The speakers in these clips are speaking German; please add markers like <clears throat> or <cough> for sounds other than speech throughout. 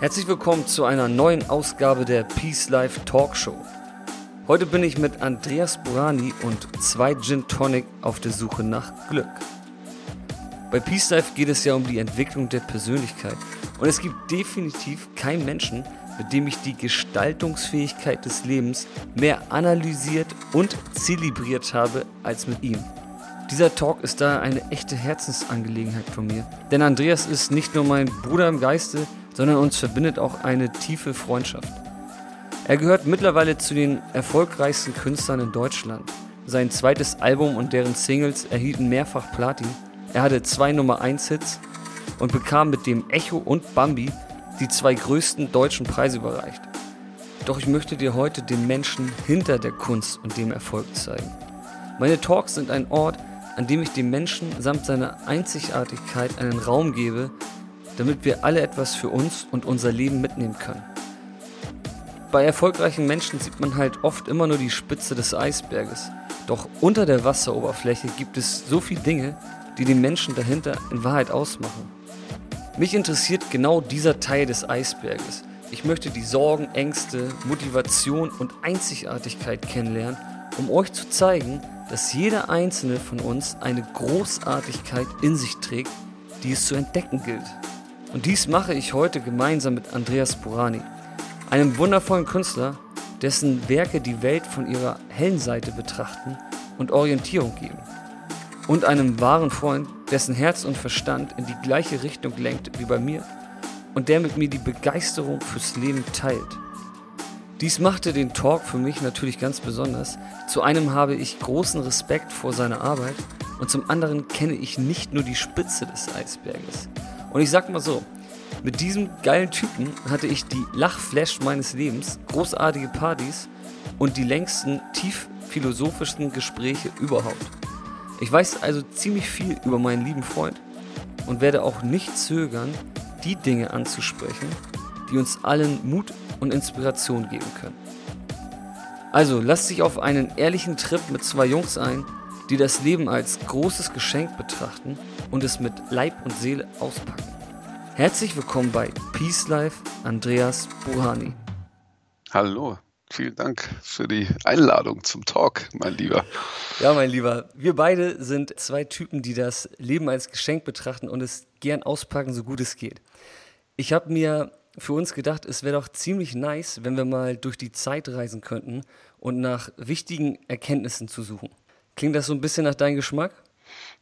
Herzlich willkommen zu einer neuen Ausgabe der Peace Life Talkshow. Heute bin ich mit Andreas Burani und zwei Gin Tonic auf der Suche nach Glück. Bei Peace Life geht es ja um die Entwicklung der Persönlichkeit und es gibt definitiv keinen Menschen, mit dem ich die Gestaltungsfähigkeit des Lebens mehr analysiert und zelebriert habe als mit ihm. Dieser Talk ist da eine echte Herzensangelegenheit von mir, denn Andreas ist nicht nur mein Bruder im Geiste, sondern uns verbindet auch eine tiefe Freundschaft. Er gehört mittlerweile zu den erfolgreichsten Künstlern in Deutschland. Sein zweites Album und deren Singles erhielten mehrfach Platin. Er hatte zwei Nummer 1 Hits und bekam mit dem Echo und Bambi die zwei größten deutschen Preise überreicht. Doch ich möchte dir heute den Menschen hinter der Kunst und dem Erfolg zeigen. Meine Talks sind ein Ort, an dem ich dem Menschen samt seiner Einzigartigkeit einen Raum gebe, damit wir alle etwas für uns und unser Leben mitnehmen können. Bei erfolgreichen Menschen sieht man halt oft immer nur die Spitze des Eisberges. Doch unter der Wasseroberfläche gibt es so viele Dinge, die den Menschen dahinter in Wahrheit ausmachen. Mich interessiert genau dieser Teil des Eisberges. Ich möchte die Sorgen, Ängste, Motivation und Einzigartigkeit kennenlernen, um euch zu zeigen, dass jeder einzelne von uns eine Großartigkeit in sich trägt, die es zu entdecken gilt. Und dies mache ich heute gemeinsam mit Andreas Burani, einem wundervollen Künstler, dessen Werke die Welt von ihrer hellen Seite betrachten und Orientierung geben. Und einem wahren Freund, dessen Herz und Verstand in die gleiche Richtung lenkt wie bei mir und der mit mir die Begeisterung fürs Leben teilt. Dies machte den Talk für mich natürlich ganz besonders. Zu einem habe ich großen Respekt vor seiner Arbeit und zum anderen kenne ich nicht nur die Spitze des Eisberges. Und ich sag mal so, mit diesem geilen Typen hatte ich die Lachflash meines Lebens, großartige Partys und die längsten tief philosophischen Gespräche überhaupt. Ich weiß also ziemlich viel über meinen lieben Freund und werde auch nicht zögern, die Dinge anzusprechen, die uns allen Mut und Inspiration geben können. Also lasst sich auf einen ehrlichen Trip mit zwei Jungs ein, die das Leben als großes Geschenk betrachten und es mit Leib und Seele auspacken. Herzlich willkommen bei Peace Life, Andreas Buhani. Hallo, vielen Dank für die Einladung zum Talk, mein Lieber. Ja, mein Lieber, wir beide sind zwei Typen, die das Leben als Geschenk betrachten und es gern auspacken, so gut es geht. Ich habe mir für uns gedacht, es wäre doch ziemlich nice, wenn wir mal durch die Zeit reisen könnten und nach wichtigen Erkenntnissen zu suchen. Klingt das so ein bisschen nach deinem Geschmack?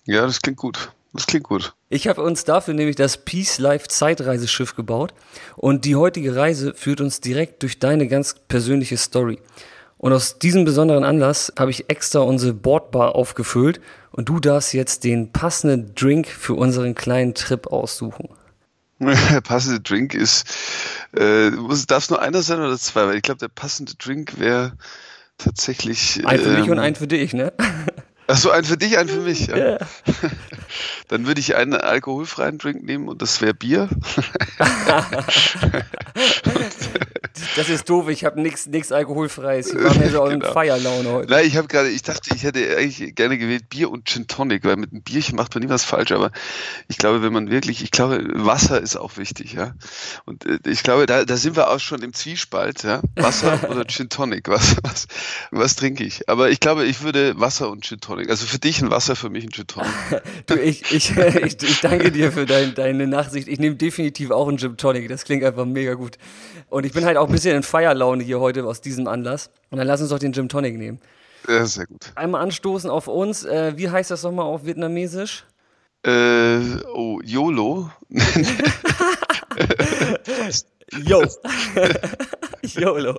Ja, das klingt gut. Das klingt gut. Ich habe uns dafür nämlich das Peace Life Zeitreiseschiff gebaut und die heutige Reise führt uns direkt durch deine ganz persönliche Story. Und aus diesem besonderen Anlass habe ich extra unsere Bordbar aufgefüllt und du darfst jetzt den passenden Drink für unseren kleinen Trip aussuchen. Der <laughs> passende Drink ist, äh, darf es nur einer sein oder zwei? Weil ich glaube, der passende Drink wäre tatsächlich. Ein für ähm, mich und ein für dich, ne? Achso, ein für dich, ein für mich. Ja. Yeah. <laughs> Dann würde ich einen alkoholfreien Drink nehmen und das wäre Bier. <laughs> <laughs> das ist doof, ich habe nichts alkoholfreies. Ich war mir so <laughs> genau. in Feierlaune heute. Nein, ich habe gerade, ich dachte, ich hätte eigentlich gerne gewählt Bier und Gin Tonic, weil mit einem Bierchen macht man nie was falsch, aber ich glaube, wenn man wirklich, ich glaube, Wasser ist auch wichtig, ja. Und äh, ich glaube, da, da sind wir auch schon im Zwiespalt, ja. Wasser <laughs> oder Gin Tonic, was, was, was trinke ich? Aber ich glaube, ich würde Wasser und Gin Tonic Tonic. Also für dich ein Wasser, für mich ein Gin Tonic. <laughs> du, ich, ich, ich, ich, danke dir für dein, deine Nachsicht. Ich nehme definitiv auch einen Gin Tonic. Das klingt einfach mega gut. Und ich bin halt auch ein bisschen in Feierlaune hier heute aus diesem Anlass. Und dann lass uns doch den Gin Tonic nehmen. Ja, sehr gut. Einmal anstoßen auf uns. Äh, wie heißt das nochmal auf Vietnamesisch? Äh, oh, YOLO. <laughs> Yo. <laughs> <laughs> YOLO.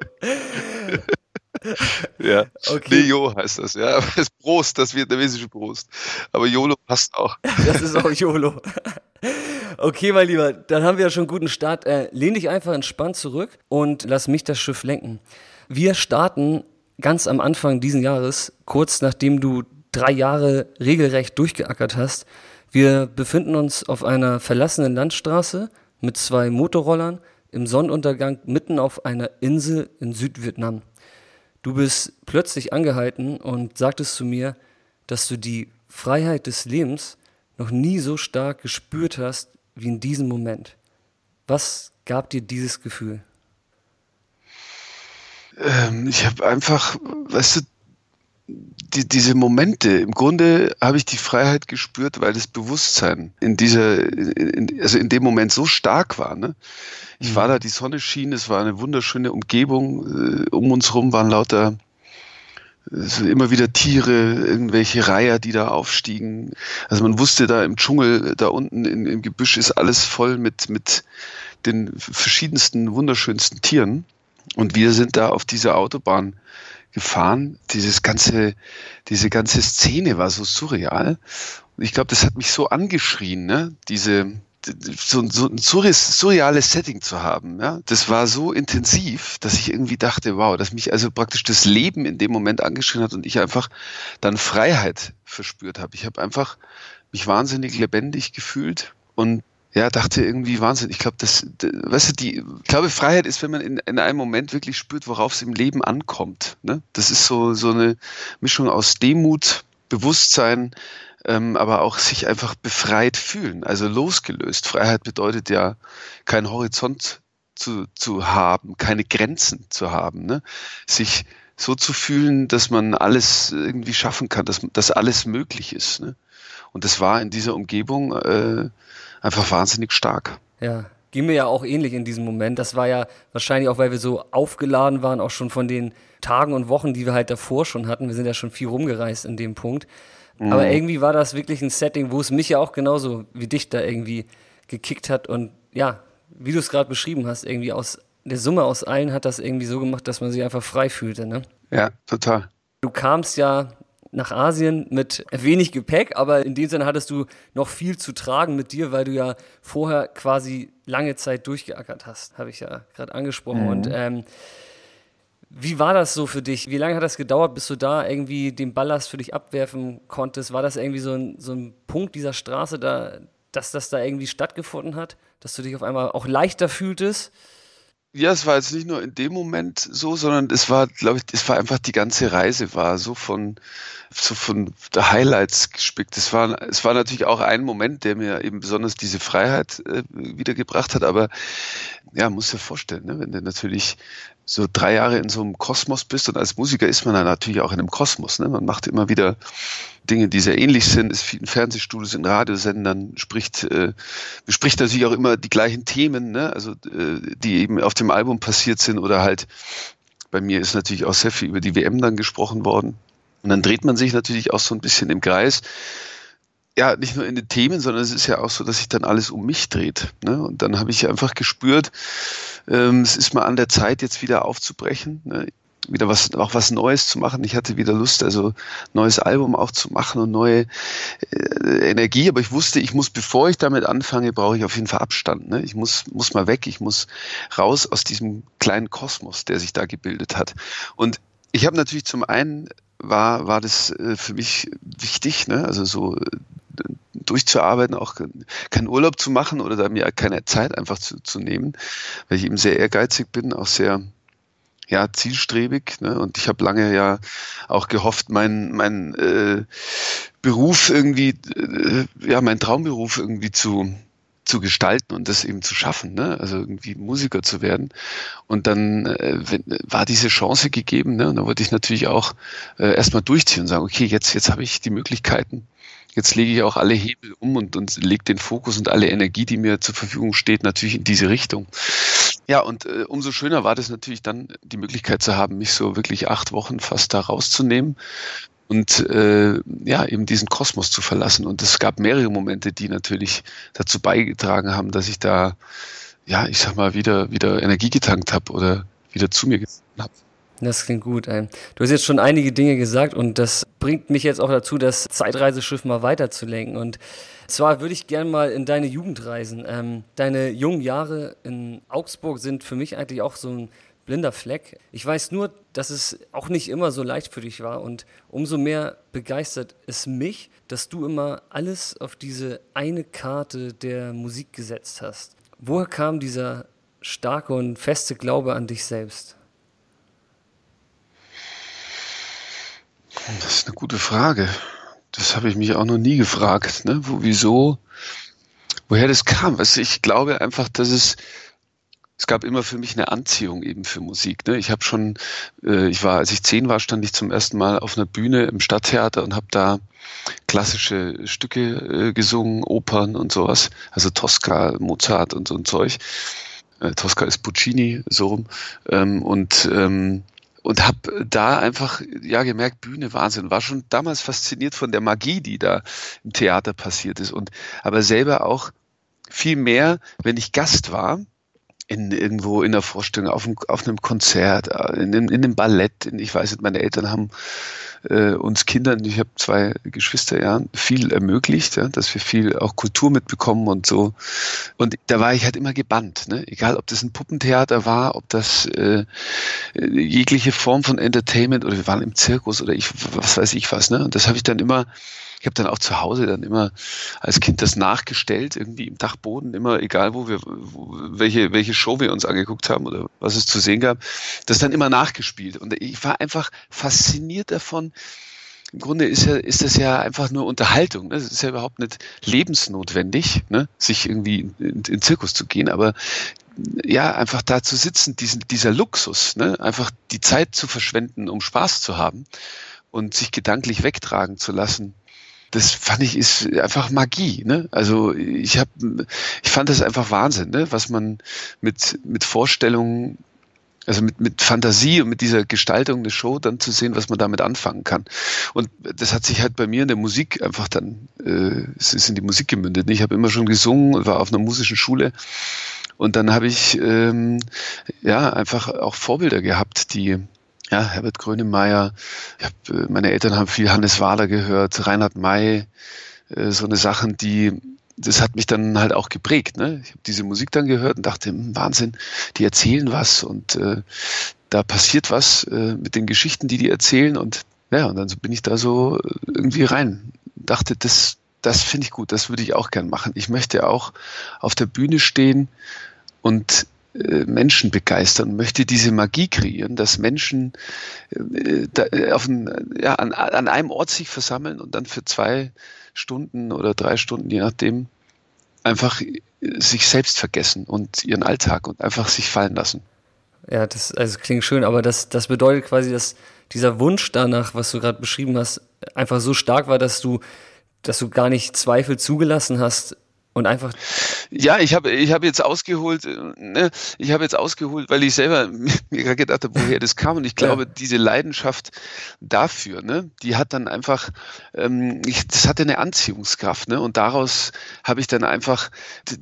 Ja. Okay. Jo heißt das, ja. <laughs> Das Prost, das vietnamesische Prost. Aber YOLO passt auch. Das ist auch YOLO. Okay, mein Lieber, dann haben wir ja schon einen guten Start. Äh, lehn dich einfach entspannt zurück und lass mich das Schiff lenken. Wir starten ganz am Anfang diesen Jahres, kurz nachdem du drei Jahre regelrecht durchgeackert hast. Wir befinden uns auf einer verlassenen Landstraße mit zwei Motorrollern im Sonnenuntergang mitten auf einer Insel in Südvietnam. Du bist plötzlich angehalten und sagtest zu mir, dass du die Freiheit des Lebens noch nie so stark gespürt hast wie in diesem Moment. Was gab dir dieses Gefühl? Ähm, ich habe einfach, weißt du, die, diese Momente, im Grunde habe ich die Freiheit gespürt, weil das Bewusstsein in dieser, in, also in dem Moment so stark war. Ne? Ich war mhm. da, die Sonne schien, es war eine wunderschöne Umgebung, äh, um uns rum waren lauter immer wieder Tiere, irgendwelche Reiher, die da aufstiegen. Also man wusste da im Dschungel, da unten in, im Gebüsch ist alles voll mit, mit den verschiedensten, wunderschönsten Tieren. Und wir sind da auf dieser Autobahn gefahren. Dieses ganze, diese ganze Szene war so surreal. Und ich glaube, das hat mich so angeschrien, ne? Diese, so, so ein surreales Setting zu haben. Ja? Das war so intensiv, dass ich irgendwie dachte, wow, dass mich also praktisch das Leben in dem Moment angeschrien hat und ich einfach dann Freiheit verspürt habe. Ich habe einfach mich wahnsinnig lebendig gefühlt und ja, dachte irgendwie Wahnsinn. Ich glaube, das, das, weißt du, die, ich glaube, Freiheit ist, wenn man in, in einem Moment wirklich spürt, worauf es im Leben ankommt. Ne? Das ist so, so eine Mischung aus Demut, Bewusstsein, ähm, aber auch sich einfach befreit fühlen, also losgelöst. Freiheit bedeutet ja, keinen Horizont zu, zu haben, keine Grenzen zu haben, ne? sich so zu fühlen, dass man alles irgendwie schaffen kann, dass, dass alles möglich ist. Ne? Und das war in dieser Umgebung äh, einfach wahnsinnig stark. Ja, ging mir ja auch ähnlich in diesem Moment. Das war ja wahrscheinlich auch, weil wir so aufgeladen waren, auch schon von den Tagen und Wochen, die wir halt davor schon hatten. Wir sind ja schon viel rumgereist in dem Punkt. Mhm. Aber irgendwie war das wirklich ein Setting, wo es mich ja auch genauso wie dich da irgendwie gekickt hat. Und ja, wie du es gerade beschrieben hast, irgendwie aus der Summe aus allen hat das irgendwie so gemacht, dass man sich einfach frei fühlte. Ne? Ja, total. Du kamst ja nach Asien mit wenig Gepäck, aber in dem Sinne hattest du noch viel zu tragen mit dir, weil du ja vorher quasi lange Zeit durchgeackert hast, habe ich ja gerade angesprochen. Mhm. Und ähm, wie war das so für dich? Wie lange hat das gedauert, bis du da irgendwie den Ballast für dich abwerfen konntest? War das irgendwie so ein, so ein Punkt dieser Straße, da, dass das da irgendwie stattgefunden hat? Dass du dich auf einmal auch leichter fühltest? Ja, es war jetzt nicht nur in dem Moment so, sondern es war, glaube ich, es war einfach die ganze Reise war so von, so von Highlights gespickt. Es war, es war natürlich auch ein Moment, der mir eben besonders diese Freiheit äh, wiedergebracht hat, aber ja, muss dir vorstellen, ne, wenn du natürlich so drei Jahre in so einem Kosmos bist und als Musiker ist man dann natürlich auch in einem Kosmos. Ne? Man macht immer wieder Dinge, die sehr ähnlich sind, ist viel in Fernsehstudios, in Radiosendern, spricht, äh, bespricht natürlich auch immer die gleichen Themen, ne? also äh, die eben auf dem Album passiert sind oder halt bei mir ist natürlich auch sehr viel über die WM dann gesprochen worden. Und dann dreht man sich natürlich auch so ein bisschen im Kreis ja, nicht nur in den Themen, sondern es ist ja auch so, dass sich dann alles um mich dreht. Ne? Und dann habe ich einfach gespürt, ähm, es ist mal an der Zeit, jetzt wieder aufzubrechen, ne? Wieder was, auch was Neues zu machen. Ich hatte wieder Lust, also neues Album auch zu machen und neue äh, Energie. Aber ich wusste, ich muss, bevor ich damit anfange, brauche ich auf jeden Fall Abstand. Ne? Ich muss, muss mal weg. Ich muss raus aus diesem kleinen Kosmos, der sich da gebildet hat. Und ich habe natürlich zum einen war, war das äh, für mich wichtig, ne? also so durchzuarbeiten, auch keinen Urlaub zu machen oder da mir keine Zeit einfach zu, zu nehmen, weil ich eben sehr ehrgeizig bin, auch sehr ja, zielstrebig. Ne? Und ich habe lange ja auch gehofft, meinen mein, äh, Beruf irgendwie, äh, ja, meinen Traumberuf irgendwie zu, zu gestalten und das eben zu schaffen, ne? also irgendwie Musiker zu werden. Und dann äh, wenn, war diese Chance gegeben, ne? und da wollte ich natürlich auch äh, erstmal durchziehen und sagen, okay, jetzt, jetzt habe ich die Möglichkeiten, jetzt lege ich auch alle Hebel um und, und lege den Fokus und alle Energie, die mir zur Verfügung steht, natürlich in diese Richtung. Ja, und äh, umso schöner war das natürlich dann, die Möglichkeit zu haben, mich so wirklich acht Wochen fast da rauszunehmen und äh, ja, eben diesen Kosmos zu verlassen. Und es gab mehrere Momente, die natürlich dazu beigetragen haben, dass ich da, ja, ich sag mal, wieder, wieder Energie getankt habe oder wieder zu mir gefunden habe. Das klingt gut. Du hast jetzt schon einige Dinge gesagt und das bringt mich jetzt auch dazu, das Zeitreiseschiff mal weiterzulenken. Und zwar würde ich gerne mal in deine Jugend reisen. Ähm, deine jungen Jahre in Augsburg sind für mich eigentlich auch so ein blinder Fleck. Ich weiß nur, dass es auch nicht immer so leicht für dich war und umso mehr begeistert es mich, dass du immer alles auf diese eine Karte der Musik gesetzt hast. Woher kam dieser starke und feste Glaube an dich selbst? Das ist eine gute Frage. Das habe ich mich auch noch nie gefragt. Ne? Wo, wieso, woher das kam? Also ich glaube einfach, dass es es gab immer für mich eine Anziehung eben für Musik. Ne? Ich habe schon, äh, ich war, als ich zehn war, stand ich zum ersten Mal auf einer Bühne im Stadttheater und habe da klassische Stücke äh, gesungen, Opern und sowas. Also Tosca, Mozart und so ein Zeug. Äh, Tosca ist Puccini, so rum. Ähm, und ähm, und habe da einfach ja gemerkt, Bühne Wahnsinn, war schon damals fasziniert von der Magie, die da im Theater passiert ist. Und aber selber auch viel mehr, wenn ich Gast war, in irgendwo in der Vorstellung, auf, einem, auf einem Konzert, äh, in, in, in einem Ballett. In, ich weiß nicht, meine Eltern haben äh, uns Kindern, ich habe zwei Geschwister, ja, viel ermöglicht, ja, dass wir viel auch Kultur mitbekommen und so. Und da war ich halt immer gebannt, ne? egal ob das ein Puppentheater war, ob das äh, jegliche Form von Entertainment oder wir waren im Zirkus oder ich, was weiß ich was. Ne? Und das habe ich dann immer ich habe dann auch zu Hause dann immer als Kind das nachgestellt, irgendwie im Dachboden, immer egal wo wir, wo, welche, welche Show wir uns angeguckt haben oder was es zu sehen gab, das dann immer nachgespielt. Und ich war einfach fasziniert davon, im Grunde ist ja, ist das ja einfach nur Unterhaltung. Ne? Es ist ja überhaupt nicht lebensnotwendig, ne? sich irgendwie in, in, in Zirkus zu gehen, aber ja, einfach da zu sitzen, diesen, dieser Luxus, ne? einfach die Zeit zu verschwenden, um Spaß zu haben und sich gedanklich wegtragen zu lassen das fand ich ist einfach Magie. Ne? Also ich habe, ich fand das einfach Wahnsinn, ne? was man mit mit Vorstellungen, also mit mit Fantasie und mit dieser Gestaltung der Show dann zu sehen, was man damit anfangen kann. Und das hat sich halt bei mir in der Musik einfach dann, äh, es ist in die Musik gemündet. Ich habe immer schon gesungen, war auf einer musischen Schule. Und dann habe ich ähm, ja einfach auch Vorbilder gehabt, die ja, Herbert Grönemeyer. Ich hab, äh, meine Eltern haben viel Hannes Wader gehört, Reinhard May, äh, so eine Sachen, die das hat mich dann halt auch geprägt. Ne? Ich habe diese Musik dann gehört und dachte, hm, Wahnsinn, die erzählen was und äh, da passiert was äh, mit den Geschichten, die die erzählen und ja, und dann bin ich da so irgendwie rein. Dachte, das, das finde ich gut, das würde ich auch gern machen. Ich möchte auch auf der Bühne stehen und äh, Menschen begeistern, möchte diese Magie kreieren, dass Menschen äh, da, äh, ein, ja, an, an einem Ort sich versammeln und dann für zwei Stunden oder drei Stunden, je nachdem, einfach sich selbst vergessen und ihren Alltag und einfach sich fallen lassen. Ja, das also klingt schön, aber das, das bedeutet quasi, dass dieser Wunsch danach, was du gerade beschrieben hast, einfach so stark war, dass du, dass du gar nicht Zweifel zugelassen hast, und einfach. Ja, ich habe ich hab jetzt ausgeholt, ne, ich habe jetzt ausgeholt, weil ich selber <laughs> mir gerade gedacht habe, woher das kam. Und ich glaube, ja. diese Leidenschaft dafür, ne, die hat dann einfach, ähm, ich, das hatte eine Anziehungskraft, ne? Und daraus habe ich dann einfach,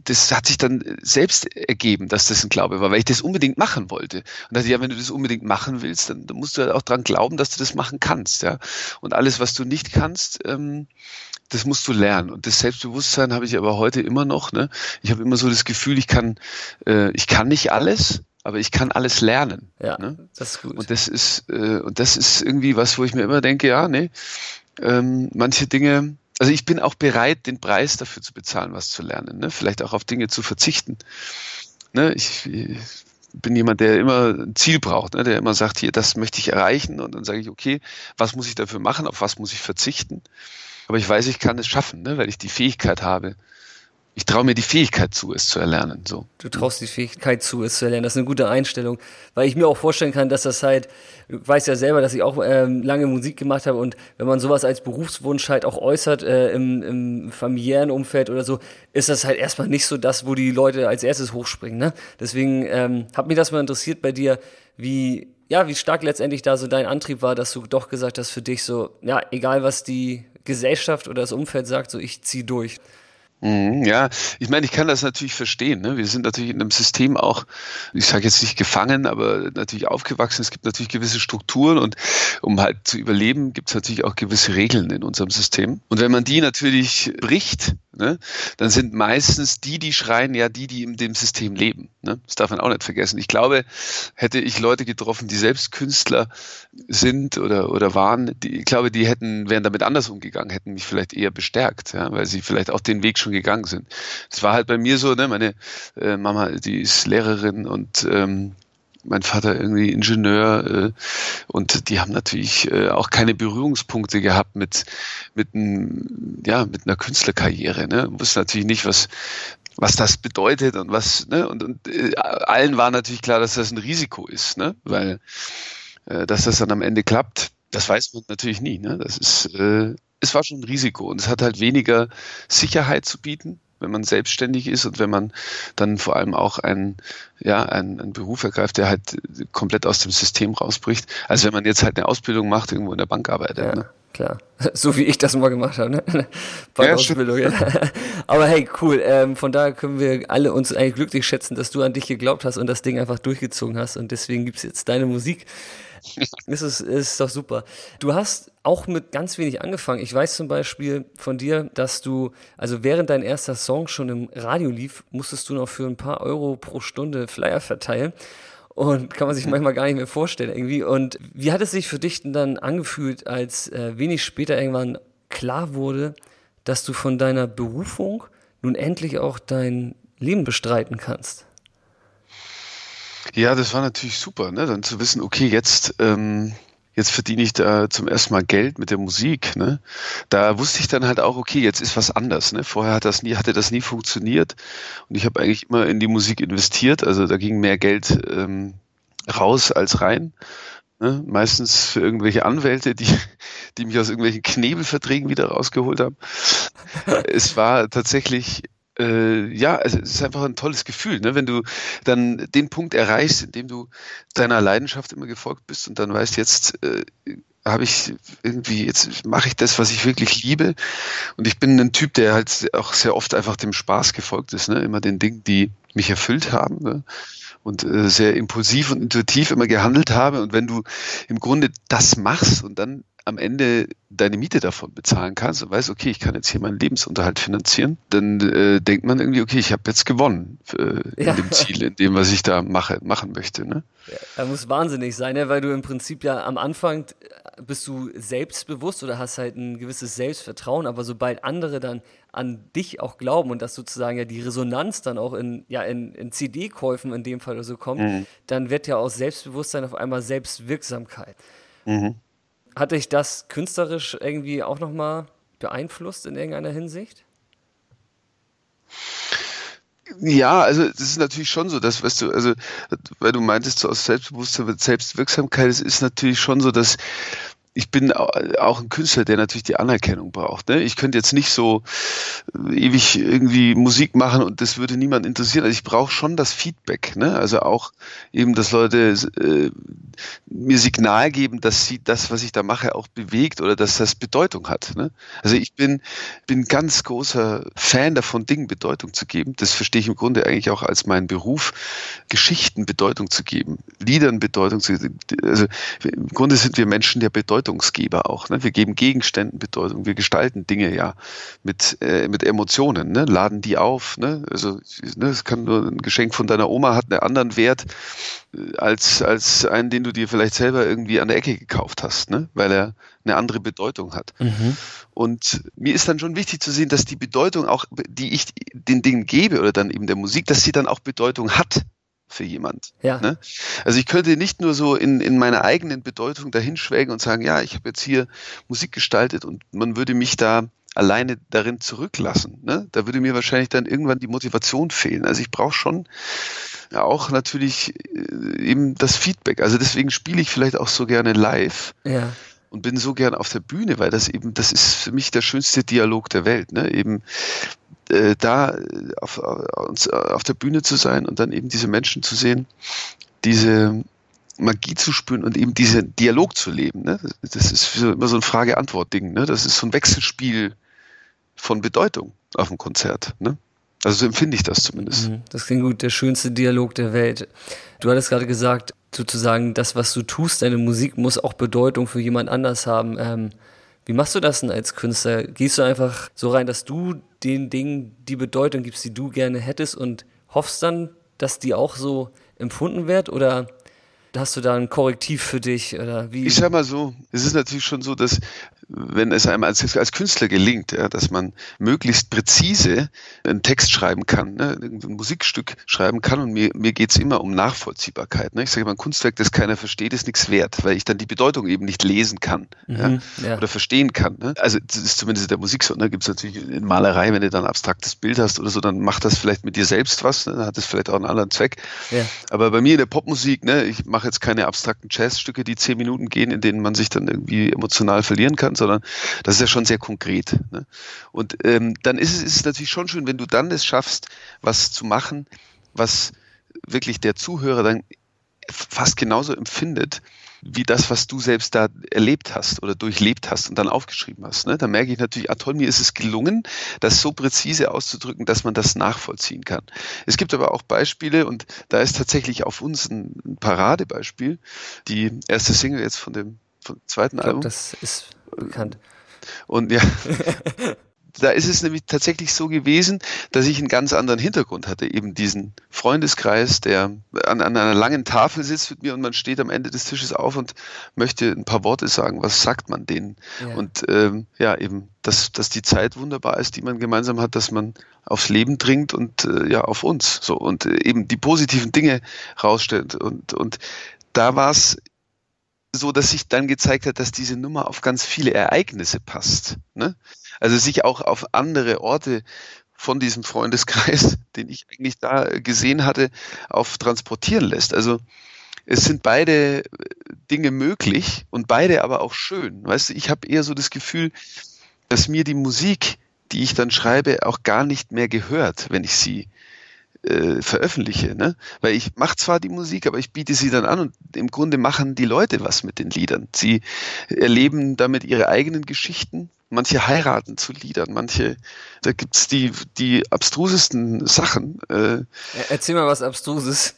das hat sich dann selbst ergeben, dass das ein Glaube war, weil ich das unbedingt machen wollte. Und dachte, ja, wenn du das unbedingt machen willst, dann, dann musst du halt auch dran glauben, dass du das machen kannst, ja. Und alles, was du nicht kannst, ähm, das musst du lernen. Und das Selbstbewusstsein habe ich aber heute immer noch. Ne? Ich habe immer so das Gefühl, ich kann, äh, ich kann nicht alles, aber ich kann alles lernen. Ja, ne? das ist gut. Und das ist, äh, und das ist irgendwie was, wo ich mir immer denke, ja, nee, ähm, manche Dinge, also ich bin auch bereit, den Preis dafür zu bezahlen, was zu lernen. Ne? Vielleicht auch auf Dinge zu verzichten. Ne? Ich, ich bin jemand, der immer ein Ziel braucht, ne? der immer sagt, hier, das möchte ich erreichen. Und dann sage ich, okay, was muss ich dafür machen, auf was muss ich verzichten? Aber ich weiß, ich kann es schaffen, ne, weil ich die Fähigkeit habe. Ich traue mir die Fähigkeit zu, es zu erlernen. So. Du traust die Fähigkeit zu, es zu erlernen. Das ist eine gute Einstellung, weil ich mir auch vorstellen kann, dass das halt, du weißt ja selber, dass ich auch ähm, lange Musik gemacht habe und wenn man sowas als Berufswunsch halt auch äußert äh, im, im familiären Umfeld oder so, ist das halt erstmal nicht so das, wo die Leute als erstes hochspringen. Ne? Deswegen ähm, hat mich das mal interessiert bei dir, wie ja, wie stark letztendlich da so dein Antrieb war, dass du doch gesagt hast für dich so, ja, egal was die Gesellschaft oder das Umfeld sagt, so ich zieh durch. Mhm, ja, ich meine, ich kann das natürlich verstehen. Ne? Wir sind natürlich in einem System auch, ich sage jetzt nicht gefangen, aber natürlich aufgewachsen. Es gibt natürlich gewisse Strukturen und um halt zu überleben, gibt es natürlich auch gewisse Regeln in unserem System. Und wenn man die natürlich bricht, ne, dann sind meistens die, die schreien, ja die, die in dem System leben. Ne? Das darf man auch nicht vergessen. Ich glaube, hätte ich Leute getroffen, die selbst Künstler sind oder, oder waren, die, ich glaube, die hätten, wären damit anders umgegangen, hätten mich vielleicht eher bestärkt, ja, weil sie vielleicht auch den Weg schon gegangen sind. Das war halt bei mir so, ne, meine äh, Mama, die ist Lehrerin und ähm, mein Vater irgendwie Ingenieur äh, und die haben natürlich äh, auch keine Berührungspunkte gehabt mit mit ein, ja mit einer Künstlerkarriere. Ne, wussten natürlich nicht was was das bedeutet und was ne und, und äh, allen war natürlich klar, dass das ein Risiko ist, ne, weil äh, dass das dann am Ende klappt, das weiß man natürlich nie. Ne, das ist äh, es war schon ein Risiko und es hat halt weniger Sicherheit zu bieten, wenn man selbstständig ist und wenn man dann vor allem auch einen, ja, einen, einen Beruf ergreift, der halt komplett aus dem System rausbricht, als wenn man jetzt halt eine Ausbildung macht, irgendwo in der Bank arbeitet. Ja. Ne? klar. <laughs> So wie ich das mal gemacht habe, ne? <laughs> Bankausbildung, ja, ja. <laughs> Aber hey, cool. Ähm, von daher können wir alle uns eigentlich glücklich schätzen, dass du an dich geglaubt hast und das Ding einfach durchgezogen hast. Und deswegen gibt es jetzt deine Musik. Das ist, ist doch super. Du hast auch mit ganz wenig angefangen. Ich weiß zum Beispiel von dir, dass du, also während dein erster Song schon im Radio lief, musstest du noch für ein paar Euro pro Stunde Flyer verteilen. Und kann man sich manchmal gar nicht mehr vorstellen irgendwie. Und wie hat es sich für dich denn dann angefühlt, als äh, wenig später irgendwann klar wurde, dass du von deiner Berufung nun endlich auch dein Leben bestreiten kannst? Ja, das war natürlich super, ne? dann zu wissen, okay, jetzt, ähm, jetzt verdiene ich da zum ersten Mal Geld mit der Musik. Ne? Da wusste ich dann halt auch, okay, jetzt ist was anders. Ne? Vorher hat das nie, hatte das nie funktioniert und ich habe eigentlich immer in die Musik investiert. Also da ging mehr Geld ähm, raus als rein. Ne? Meistens für irgendwelche Anwälte, die, die mich aus irgendwelchen Knebelverträgen wieder rausgeholt haben. es war tatsächlich äh, ja, also es ist einfach ein tolles Gefühl, ne? wenn du dann den Punkt erreichst, in dem du deiner Leidenschaft immer gefolgt bist und dann weißt, jetzt äh, habe ich irgendwie, jetzt mache ich das, was ich wirklich liebe. Und ich bin ein Typ, der halt auch sehr oft einfach dem Spaß gefolgt ist, ne? immer den Dingen, die mich erfüllt haben. Ne? und äh, sehr impulsiv und intuitiv immer gehandelt habe. Und wenn du im Grunde das machst und dann am Ende deine Miete davon bezahlen kannst und weißt, okay, ich kann jetzt hier meinen Lebensunterhalt finanzieren, dann äh, denkt man irgendwie, okay, ich habe jetzt gewonnen äh, in ja. dem Ziel, in dem, was ich da mache, machen möchte. Ne? Ja, das muss wahnsinnig sein, ne? weil du im Prinzip ja am Anfang äh, bist du selbstbewusst oder hast halt ein gewisses Selbstvertrauen, aber sobald andere dann an dich auch glauben und dass sozusagen ja die Resonanz dann auch in, ja, in, in CD-Käufen in dem Fall oder so kommt, mhm. dann wird ja aus Selbstbewusstsein auf einmal Selbstwirksamkeit. Mhm. Hat dich das künstlerisch irgendwie auch nochmal beeinflusst in irgendeiner Hinsicht? Ja, also das ist natürlich schon so, dass, weißt du, also weil du meintest, so aus Selbstbewusstsein wird Selbstwirksamkeit, es ist natürlich schon so, dass ich bin auch ein Künstler, der natürlich die Anerkennung braucht. Ne? Ich könnte jetzt nicht so äh, ewig irgendwie Musik machen und das würde niemand interessieren. Also ich brauche schon das Feedback. Ne? Also auch eben, dass Leute äh, mir Signal geben, dass sie das, was ich da mache, auch bewegt oder dass das Bedeutung hat. Ne? Also ich bin, bin ganz großer Fan davon, Dingen Bedeutung zu geben. Das verstehe ich im Grunde eigentlich auch als meinen Beruf, Geschichten Bedeutung zu geben, Liedern Bedeutung zu geben. Also im Grunde sind wir Menschen der Bedeutung Bedeutungsgeber auch. Ne? Wir geben Gegenständen Bedeutung, wir gestalten Dinge ja mit, äh, mit Emotionen, ne? laden die auf. Ne? Also ne, es kann nur ein Geschenk von deiner Oma hat einen anderen Wert äh, als, als einen, den du dir vielleicht selber irgendwie an der Ecke gekauft hast, ne? weil er eine andere Bedeutung hat. Mhm. Und mir ist dann schon wichtig zu sehen, dass die Bedeutung auch, die ich den Dingen gebe oder dann eben der Musik, dass sie dann auch Bedeutung hat für jemand. Ja. Ne? Also ich könnte nicht nur so in, in meiner eigenen Bedeutung dahinschwelgen und sagen, ja, ich habe jetzt hier Musik gestaltet und man würde mich da alleine darin zurücklassen. Ne? Da würde mir wahrscheinlich dann irgendwann die Motivation fehlen. Also ich brauche schon ja, auch natürlich äh, eben das Feedback. Also deswegen spiele ich vielleicht auch so gerne live. Ja und bin so gern auf der Bühne, weil das eben, das ist für mich der schönste Dialog der Welt. Ne? Eben äh, da äh, auf, auf, auf der Bühne zu sein und dann eben diese Menschen zu sehen, diese Magie zu spüren und eben diesen Dialog zu leben. Ne? Das ist immer so ein Frage-Antwort-Ding. Ne? Das ist so ein Wechselspiel von Bedeutung. auf dem Konzert. Ne? Also so empfinde ich das zumindest. Mhm, das klingt gut, der schönste Dialog der Welt. Du hattest gerade gesagt, sozusagen, das, was du tust, deine Musik muss auch Bedeutung für jemand anders haben. Ähm, wie machst du das denn als Künstler? Gehst du einfach so rein, dass du den Dingen die Bedeutung gibst, die du gerne hättest und hoffst dann, dass die auch so empfunden wird? Oder hast du da ein Korrektiv für dich? Oder wie? Ich sag mal so, es ist natürlich schon so, dass wenn es einem als, als Künstler gelingt, ja, dass man möglichst präzise einen Text schreiben kann, ne, ein Musikstück schreiben kann und mir, mir geht's immer um Nachvollziehbarkeit. Ne? Ich sage immer, ein Kunstwerk, das keiner versteht, ist nichts wert, weil ich dann die Bedeutung eben nicht lesen kann mhm, ja, ja. oder verstehen kann. Ne? Also das ist zumindest in der Musik so. Ne? Gibt es natürlich in Malerei, wenn du dann ein abstraktes Bild hast oder so, dann macht das vielleicht mit dir selbst was, ne? dann hat das vielleicht auch einen anderen Zweck. Aber bei mir in der Popmusik, ne, ich mache jetzt keine abstrakten Jazzstücke, die zehn Minuten gehen, in denen man sich dann irgendwie emotional verlieren kann, sondern das ist ja schon sehr konkret. Ne? Und ähm, dann ist es, ist natürlich schon schön, wenn du dann es schaffst, was zu machen, was wirklich der Zuhörer dann fast genauso empfindet, wie das, was du selbst da erlebt hast oder durchlebt hast und dann aufgeschrieben hast. Ne? Da merke ich natürlich, ah toll, mir ist es gelungen, das so präzise auszudrücken, dass man das nachvollziehen kann. Es gibt aber auch Beispiele und da ist tatsächlich auf uns ein Paradebeispiel, die erste Single jetzt von dem, vom zweiten ich glaub, Album. Das ist bekannt. Und ja, <laughs> da ist es nämlich tatsächlich so gewesen, dass ich einen ganz anderen Hintergrund hatte. Eben diesen Freundeskreis, der an, an, einer langen Tafel sitzt mit mir und man steht am Ende des Tisches auf und möchte ein paar Worte sagen. Was sagt man denen? Ja. Und ähm, ja, eben, dass, dass die Zeit wunderbar ist, die man gemeinsam hat, dass man aufs Leben dringt und äh, ja, auf uns. So und äh, eben die positiven Dinge rausstellt. Und, und da war es so, dass sich dann gezeigt hat, dass diese Nummer auf ganz viele Ereignisse passt. Ne? Also sich auch auf andere Orte von diesem Freundeskreis, <laughs> den ich eigentlich da gesehen hatte, auf transportieren lässt. Also es sind beide Dinge möglich und beide aber auch schön. Weißt du, ich habe eher so das Gefühl, dass mir die Musik, die ich dann schreibe, auch gar nicht mehr gehört, wenn ich sie äh, veröffentliche. Ne? Weil ich mache zwar die Musik, aber ich biete sie dann an und im Grunde machen die Leute was mit den Liedern. Sie erleben damit ihre eigenen Geschichten. Manche heiraten zu Liedern, manche, da gibt's die, die abstrusesten Sachen. Äh, Erzähl mal was Abstruses.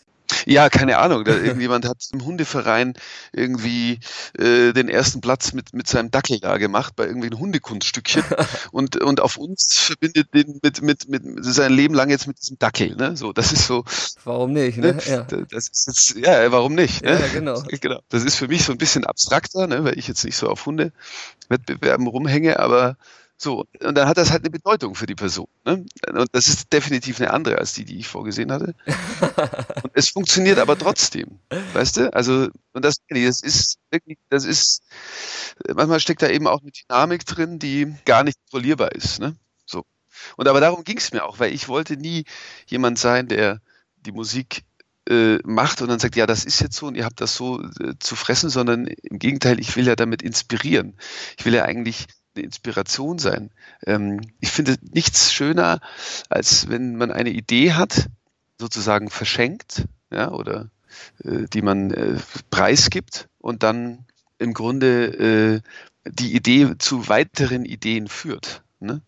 Ja, keine Ahnung. Da irgendjemand hat im Hundeverein irgendwie äh, den ersten Platz mit, mit seinem Dackel da gemacht bei irgendwie ein Hundekunststückchen <laughs> und, und auf uns verbindet den mit, mit, mit sein Leben lang jetzt mit diesem Dackel. Ne? So, das ist so. Warum nicht? Ne? ne? Ja. Das ist jetzt, ja, warum nicht? Ne? Ja, genau. <laughs> genau. Das ist für mich so ein bisschen abstrakter, ne? weil ich jetzt nicht so auf Hundewettbewerben rumhänge, aber so, und dann hat das halt eine Bedeutung für die Person. Ne? Und das ist definitiv eine andere als die, die ich vorgesehen hatte. <laughs> und es funktioniert aber trotzdem. Weißt du? Also, und das, das ist wirklich, das ist, manchmal steckt da eben auch eine Dynamik drin, die gar nicht kontrollierbar ist. Ne? So. Und aber darum ging es mir auch, weil ich wollte nie jemand sein, der die Musik äh, macht und dann sagt, ja, das ist jetzt so und ihr habt das so äh, zu fressen, sondern im Gegenteil, ich will ja damit inspirieren. Ich will ja eigentlich eine Inspiration sein. Ähm, ich finde nichts schöner, als wenn man eine Idee hat, sozusagen verschenkt, ja, oder äh, die man äh, preisgibt und dann im Grunde äh, die Idee zu weiteren Ideen führt. Ne?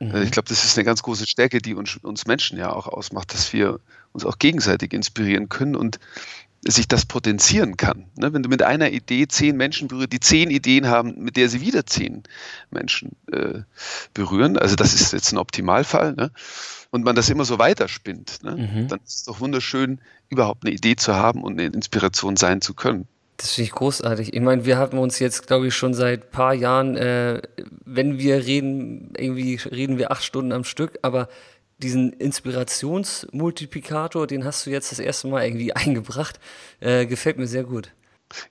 Mhm. Ich glaube, das ist eine ganz große Stärke, die uns, uns Menschen ja auch ausmacht, dass wir uns auch gegenseitig inspirieren können und sich das potenzieren kann. Ne? Wenn du mit einer Idee zehn Menschen berührst, die zehn Ideen haben, mit der sie wieder zehn Menschen äh, berühren, also das ist jetzt ein Optimalfall, ne? und man das immer so weiterspinnt, ne? Mhm. dann ist es doch wunderschön, überhaupt eine Idee zu haben und eine Inspiration sein zu können. Das finde ich großartig. Ich meine, wir haben uns jetzt, glaube ich, schon seit ein paar Jahren, äh, wenn wir reden, irgendwie reden wir acht Stunden am Stück, aber diesen Inspirationsmultiplikator, den hast du jetzt das erste Mal irgendwie <laughs> eingebracht. Äh, gefällt mir sehr gut.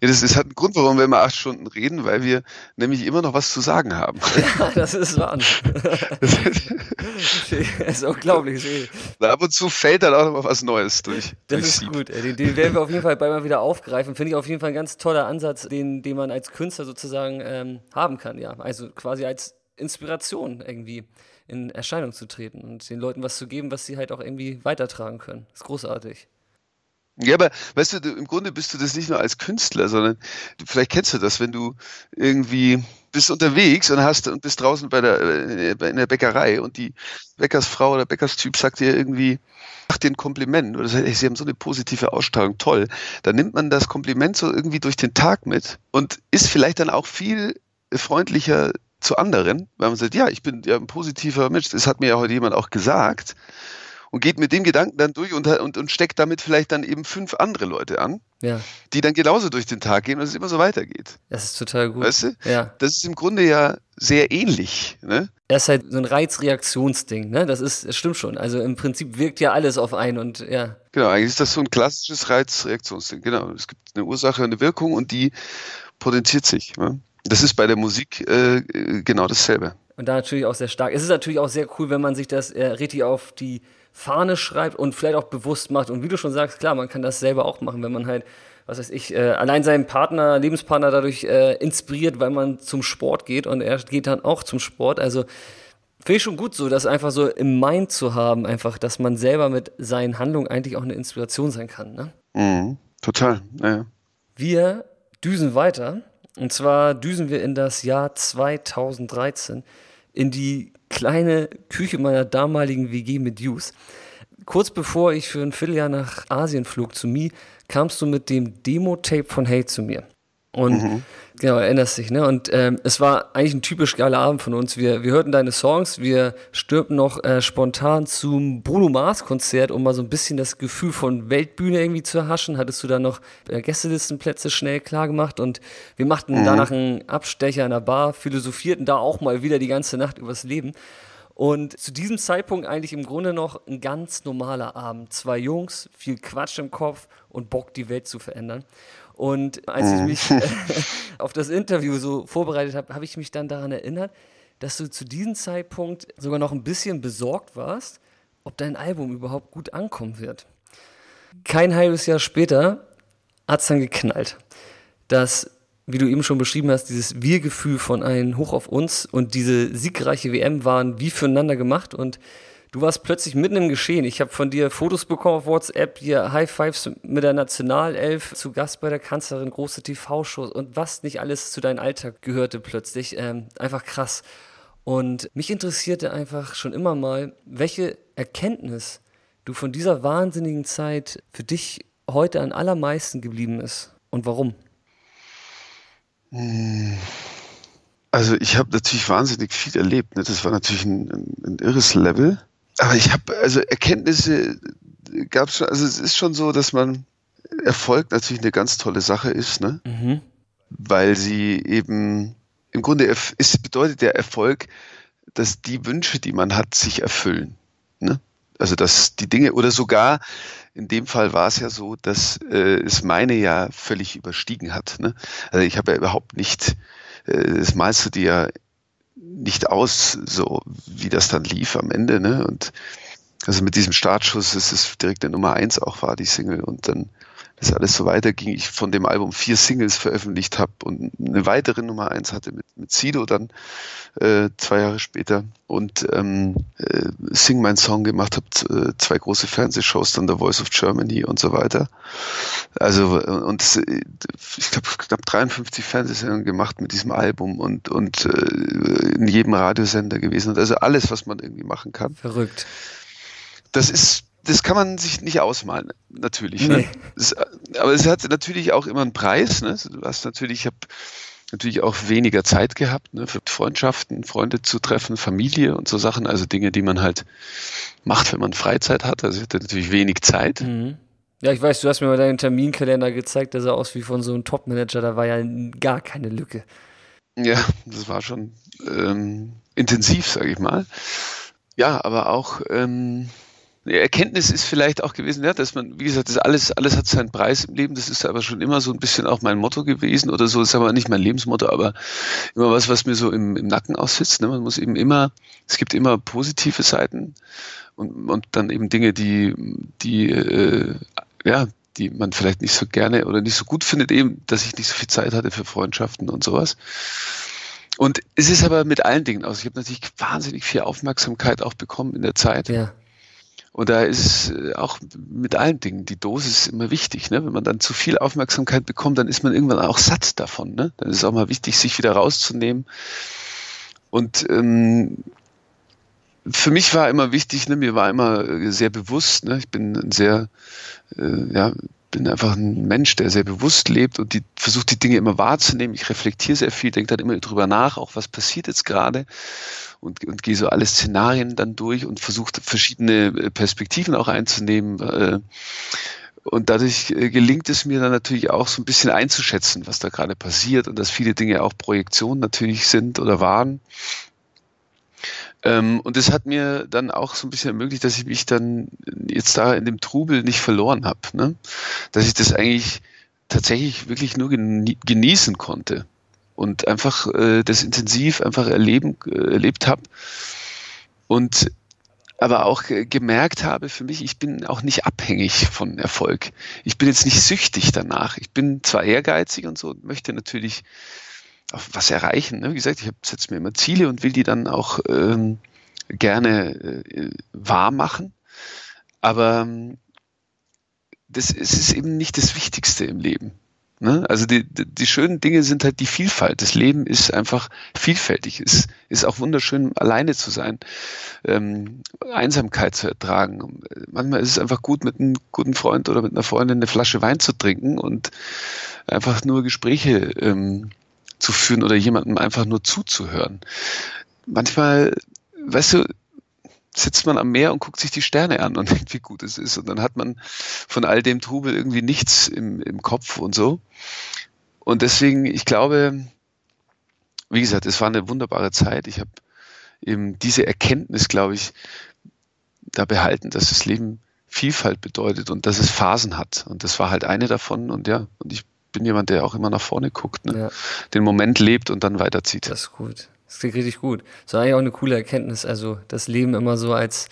Ja, das ist halt ein Grund, warum wir immer acht Stunden reden, weil wir nämlich immer noch was zu sagen haben. <laughs> Ja, das ist Wahnsinn. das ist <laughs> unglaublich. Ab und zu fällt dann auch noch mal was Neues durch. Das ist Sieb. gut. Den, den, werden wir auf jeden Fall bald mal wieder aufgreifen. Finde ich auf jeden Fall ein ganz toller Ansatz, den, den man als Künstler sozusagen ähm, haben kann. Ja, also quasi als Inspiration irgendwie in Erscheinung zu treten und den Leuten was zu geben, was sie halt auch irgendwie weitertragen können. Das ist großartig. Ja, aber weißt du, du, im Grunde bist du das nicht nur als Künstler, sondern du, vielleicht kennst du das, wenn du irgendwie bist unterwegs und hast und bist draußen bei der äh, in der Bäckerei und die Bäckersfrau oder Bäckerstyp sagt dir irgendwie macht dir ein Kompliment oder sagt, hey, sie haben so eine positive Ausstrahlung, toll. Dann nimmt man das Kompliment so irgendwie durch den Tag mit und ist vielleicht dann auch viel freundlicher zu anderen, weil man sagt, ja, ich bin ja ein positiver Mensch. Das hat mir ja heute jemand auch gesagt und geht mit dem Gedanken dann durch und, und, und steckt damit vielleicht dann eben fünf andere Leute an, ja. die dann genauso durch den Tag gehen und es immer so weitergeht. Das ist total gut. Weißt du? Ja. Das ist im Grunde ja sehr ähnlich. Ne? Das ist halt so ein Reizreaktionsding, ne? Das ist, das stimmt schon. Also im Prinzip wirkt ja alles auf einen und ja. Genau, eigentlich ist das so ein klassisches Reizreaktionsding. Genau. Es gibt eine Ursache, eine Wirkung und die potenziert sich. Ne? Das ist bei der Musik äh, genau dasselbe. Und da natürlich auch sehr stark. Es ist natürlich auch sehr cool, wenn man sich das äh, richtig auf die Fahne schreibt und vielleicht auch bewusst macht. Und wie du schon sagst, klar, man kann das selber auch machen, wenn man halt, was weiß ich, äh, allein seinen Partner, Lebenspartner dadurch äh, inspiriert, weil man zum Sport geht und er geht dann auch zum Sport. Also finde ich schon gut so, das einfach so im Mind zu haben, einfach, dass man selber mit seinen Handlungen eigentlich auch eine Inspiration sein kann. Ne? Mhm, total, ja. Wir düsen weiter. Und zwar düsen wir in das Jahr 2013 in die kleine Küche meiner damaligen WG mit Jus. Kurz bevor ich für ein Vierteljahr nach Asien flog zu Mi, kamst du mit dem Demo-Tape von Hey zu mir. Und mhm. genau, erinnerst dich, ne? Und ähm, es war eigentlich ein typisch geiler Abend von uns. Wir, wir hörten deine Songs, wir stürmten noch äh, spontan zum Bruno Mars Konzert, um mal so ein bisschen das Gefühl von Weltbühne irgendwie zu erhaschen. Hattest du da noch äh, Gästelistenplätze schnell klar gemacht und wir machten mhm. danach einen Abstecher in der Bar, philosophierten da auch mal wieder die ganze Nacht übers Leben. Und zu diesem Zeitpunkt eigentlich im Grunde noch ein ganz normaler Abend. Zwei Jungs, viel Quatsch im Kopf und Bock, die Welt zu verändern. Und als ich mhm. mich <laughs> äh, auf das Interview so vorbereitet habe, habe ich mich dann daran erinnert, dass du zu diesem Zeitpunkt sogar noch ein bisschen besorgt warst, ob dein Album überhaupt gut ankommen wird. Kein halbes Jahr später hat es dann geknallt. Das, wie du eben schon beschrieben hast, dieses Wir-Gefühl von einem Hoch auf uns und diese siegreiche WM waren wie füreinander gemacht und Du warst plötzlich mitten im Geschehen. Ich habe von dir Fotos bekommen auf WhatsApp, hier High Fives mit der Nationalelf, zu Gast bei der Kanzlerin, große TV-Shows und was nicht alles zu deinem Alltag gehörte plötzlich. Ähm, einfach krass. Und mich interessierte einfach schon immer mal, welche Erkenntnis du von dieser wahnsinnigen Zeit für dich heute am allermeisten geblieben ist und warum? Also ich habe natürlich wahnsinnig viel erlebt. Ne? Das war natürlich ein, ein, ein irres Level aber ich habe, also Erkenntnisse gab es schon, also es ist schon so, dass man Erfolg natürlich eine ganz tolle Sache ist, ne? Mhm. Weil sie eben, im Grunde ist, bedeutet der Erfolg, dass die Wünsche, die man hat, sich erfüllen. Ne? Also dass die Dinge, oder sogar in dem Fall war es ja so, dass äh, es meine ja völlig überstiegen hat. Ne? Also ich habe ja überhaupt nicht, äh, das malst du dir ja nicht aus, so wie das dann lief am Ende. Ne? Und also mit diesem Startschuss ist es direkt der Nummer eins auch war, die Single. Und dann das alles so weiterging, ich von dem Album vier Singles veröffentlicht habe und eine weitere Nummer eins hatte mit, mit Sido dann äh, zwei Jahre später und ähm, äh, Sing mein Song gemacht habe, äh, zwei große Fernsehshows, dann The Voice of Germany und so weiter. Also und äh, ich glaube knapp 53 Fernsehsendungen gemacht mit diesem Album und und äh, in jedem Radiosender gewesen und also alles, was man irgendwie machen kann. Verrückt. Das ist das kann man sich nicht ausmalen, natürlich. Ne? Nee. Das, aber es hat natürlich auch immer einen Preis. Ne? Du hast natürlich, ich habe natürlich auch weniger Zeit gehabt ne, für Freundschaften, Freunde zu treffen, Familie und so Sachen, also Dinge, die man halt macht, wenn man Freizeit hat. Also ich hatte natürlich wenig Zeit. Mhm. Ja, ich weiß, du hast mir mal deinen Terminkalender gezeigt, der sah aus wie von so einem Topmanager, da war ja gar keine Lücke. Ja, das war schon ähm, intensiv, sage ich mal. Ja, aber auch ähm, die Erkenntnis ist vielleicht auch gewesen, ja, dass man, wie gesagt, das alles, alles hat seinen Preis im Leben. Das ist aber schon immer so ein bisschen auch mein Motto gewesen oder so. Das ist aber nicht mein Lebensmotto, aber immer was, was mir so im, im Nacken aussitzt. Ne? Man muss eben immer, es gibt immer positive Seiten und, und dann eben Dinge, die, die, äh, ja, die man vielleicht nicht so gerne oder nicht so gut findet, eben, dass ich nicht so viel Zeit hatte für Freundschaften und sowas. Und es ist aber mit allen Dingen aus. Ich habe natürlich wahnsinnig viel Aufmerksamkeit auch bekommen in der Zeit. Ja Und da ist es auch mit allen Dingen, die Dosis immer wichtig. Ne? Wenn man dann zu viel Aufmerksamkeit bekommt, dann ist man irgendwann auch satt davon. Ne? Dann ist es auch mal wichtig, sich wieder rauszunehmen. Und ähm, für mich war immer wichtig, ne, mir war immer sehr bewusst, ne, ich bin ein sehr, äh, ja, bin einfach ein Mensch, der sehr bewusst lebt und die versucht die Dinge immer wahrzunehmen. Ich reflektiere sehr viel, denke dann immer drüber nach, auch was passiert jetzt gerade und, und gehe so alle Szenarien dann durch und versuche verschiedene äh, Perspektiven auch einzunehmen. Äh, und dadurch äh, gelingt es mir dann natürlich auch so ein bisschen einzuschätzen, was da gerade passiert und dass viele Dinge auch Projektionen natürlich sind oder waren. Ähm, und das hat mir dann auch so ein bisschen ermöglicht, dass ich mich dann jetzt da in dem Trubel nicht verloren habe. Ne? Dass ich das eigentlich tatsächlich wirklich nur genießen konnte und einfach äh, das intensiv einfach erleben, äh, erlebt habe und aber auch gemerkt habe für mich, ich bin auch nicht abhängig von Erfolg. Ich bin jetzt nicht süchtig danach. Ich bin zwar ehrgeizig und so und möchte natürlich was erreichen. Ne? Wie gesagt, ich setze mir immer Ziele und will die dann auch ähm, gerne äh, wahr machen. Aber ähm, das, es ist eben nicht das Wichtigste im Leben. Ne? Also die, die, die, schönen Dinge sind halt die Vielfalt. Das Leben ist einfach vielfältig. Es ist auch wunderschön, alleine zu sein, ähm, Einsamkeit zu ertragen. Manchmal ist es einfach gut, mit einem guten Freund oder mit einer Freundin eine Flasche Wein zu trinken und einfach nur Gespräche ähm, zu führen oder jemandem einfach nur zuzuhören. Manchmal, weißt du, sitzt man am Meer und guckt sich die Sterne an und <laughs> denkt, wie gut es ist. Und dann hat man von all dem Trubel irgendwie nichts im, im Kopf und so. Und deswegen, ich glaube, wie gesagt, es war eine wunderbare Zeit. Ich habe eben diese Erkenntnis, glaube ich, da behalten, dass das Leben Vielfalt bedeutet und dass es Phasen hat. Und das war halt eine davon. Und ja, und ich bin jemand, der auch immer nach vorne guckt, ne? ja. den Moment lebt und dann weiterzieht. Das ist gut. Das klingt richtig gut. Das ist eigentlich auch eine coole Erkenntnis. Also das Leben immer so als,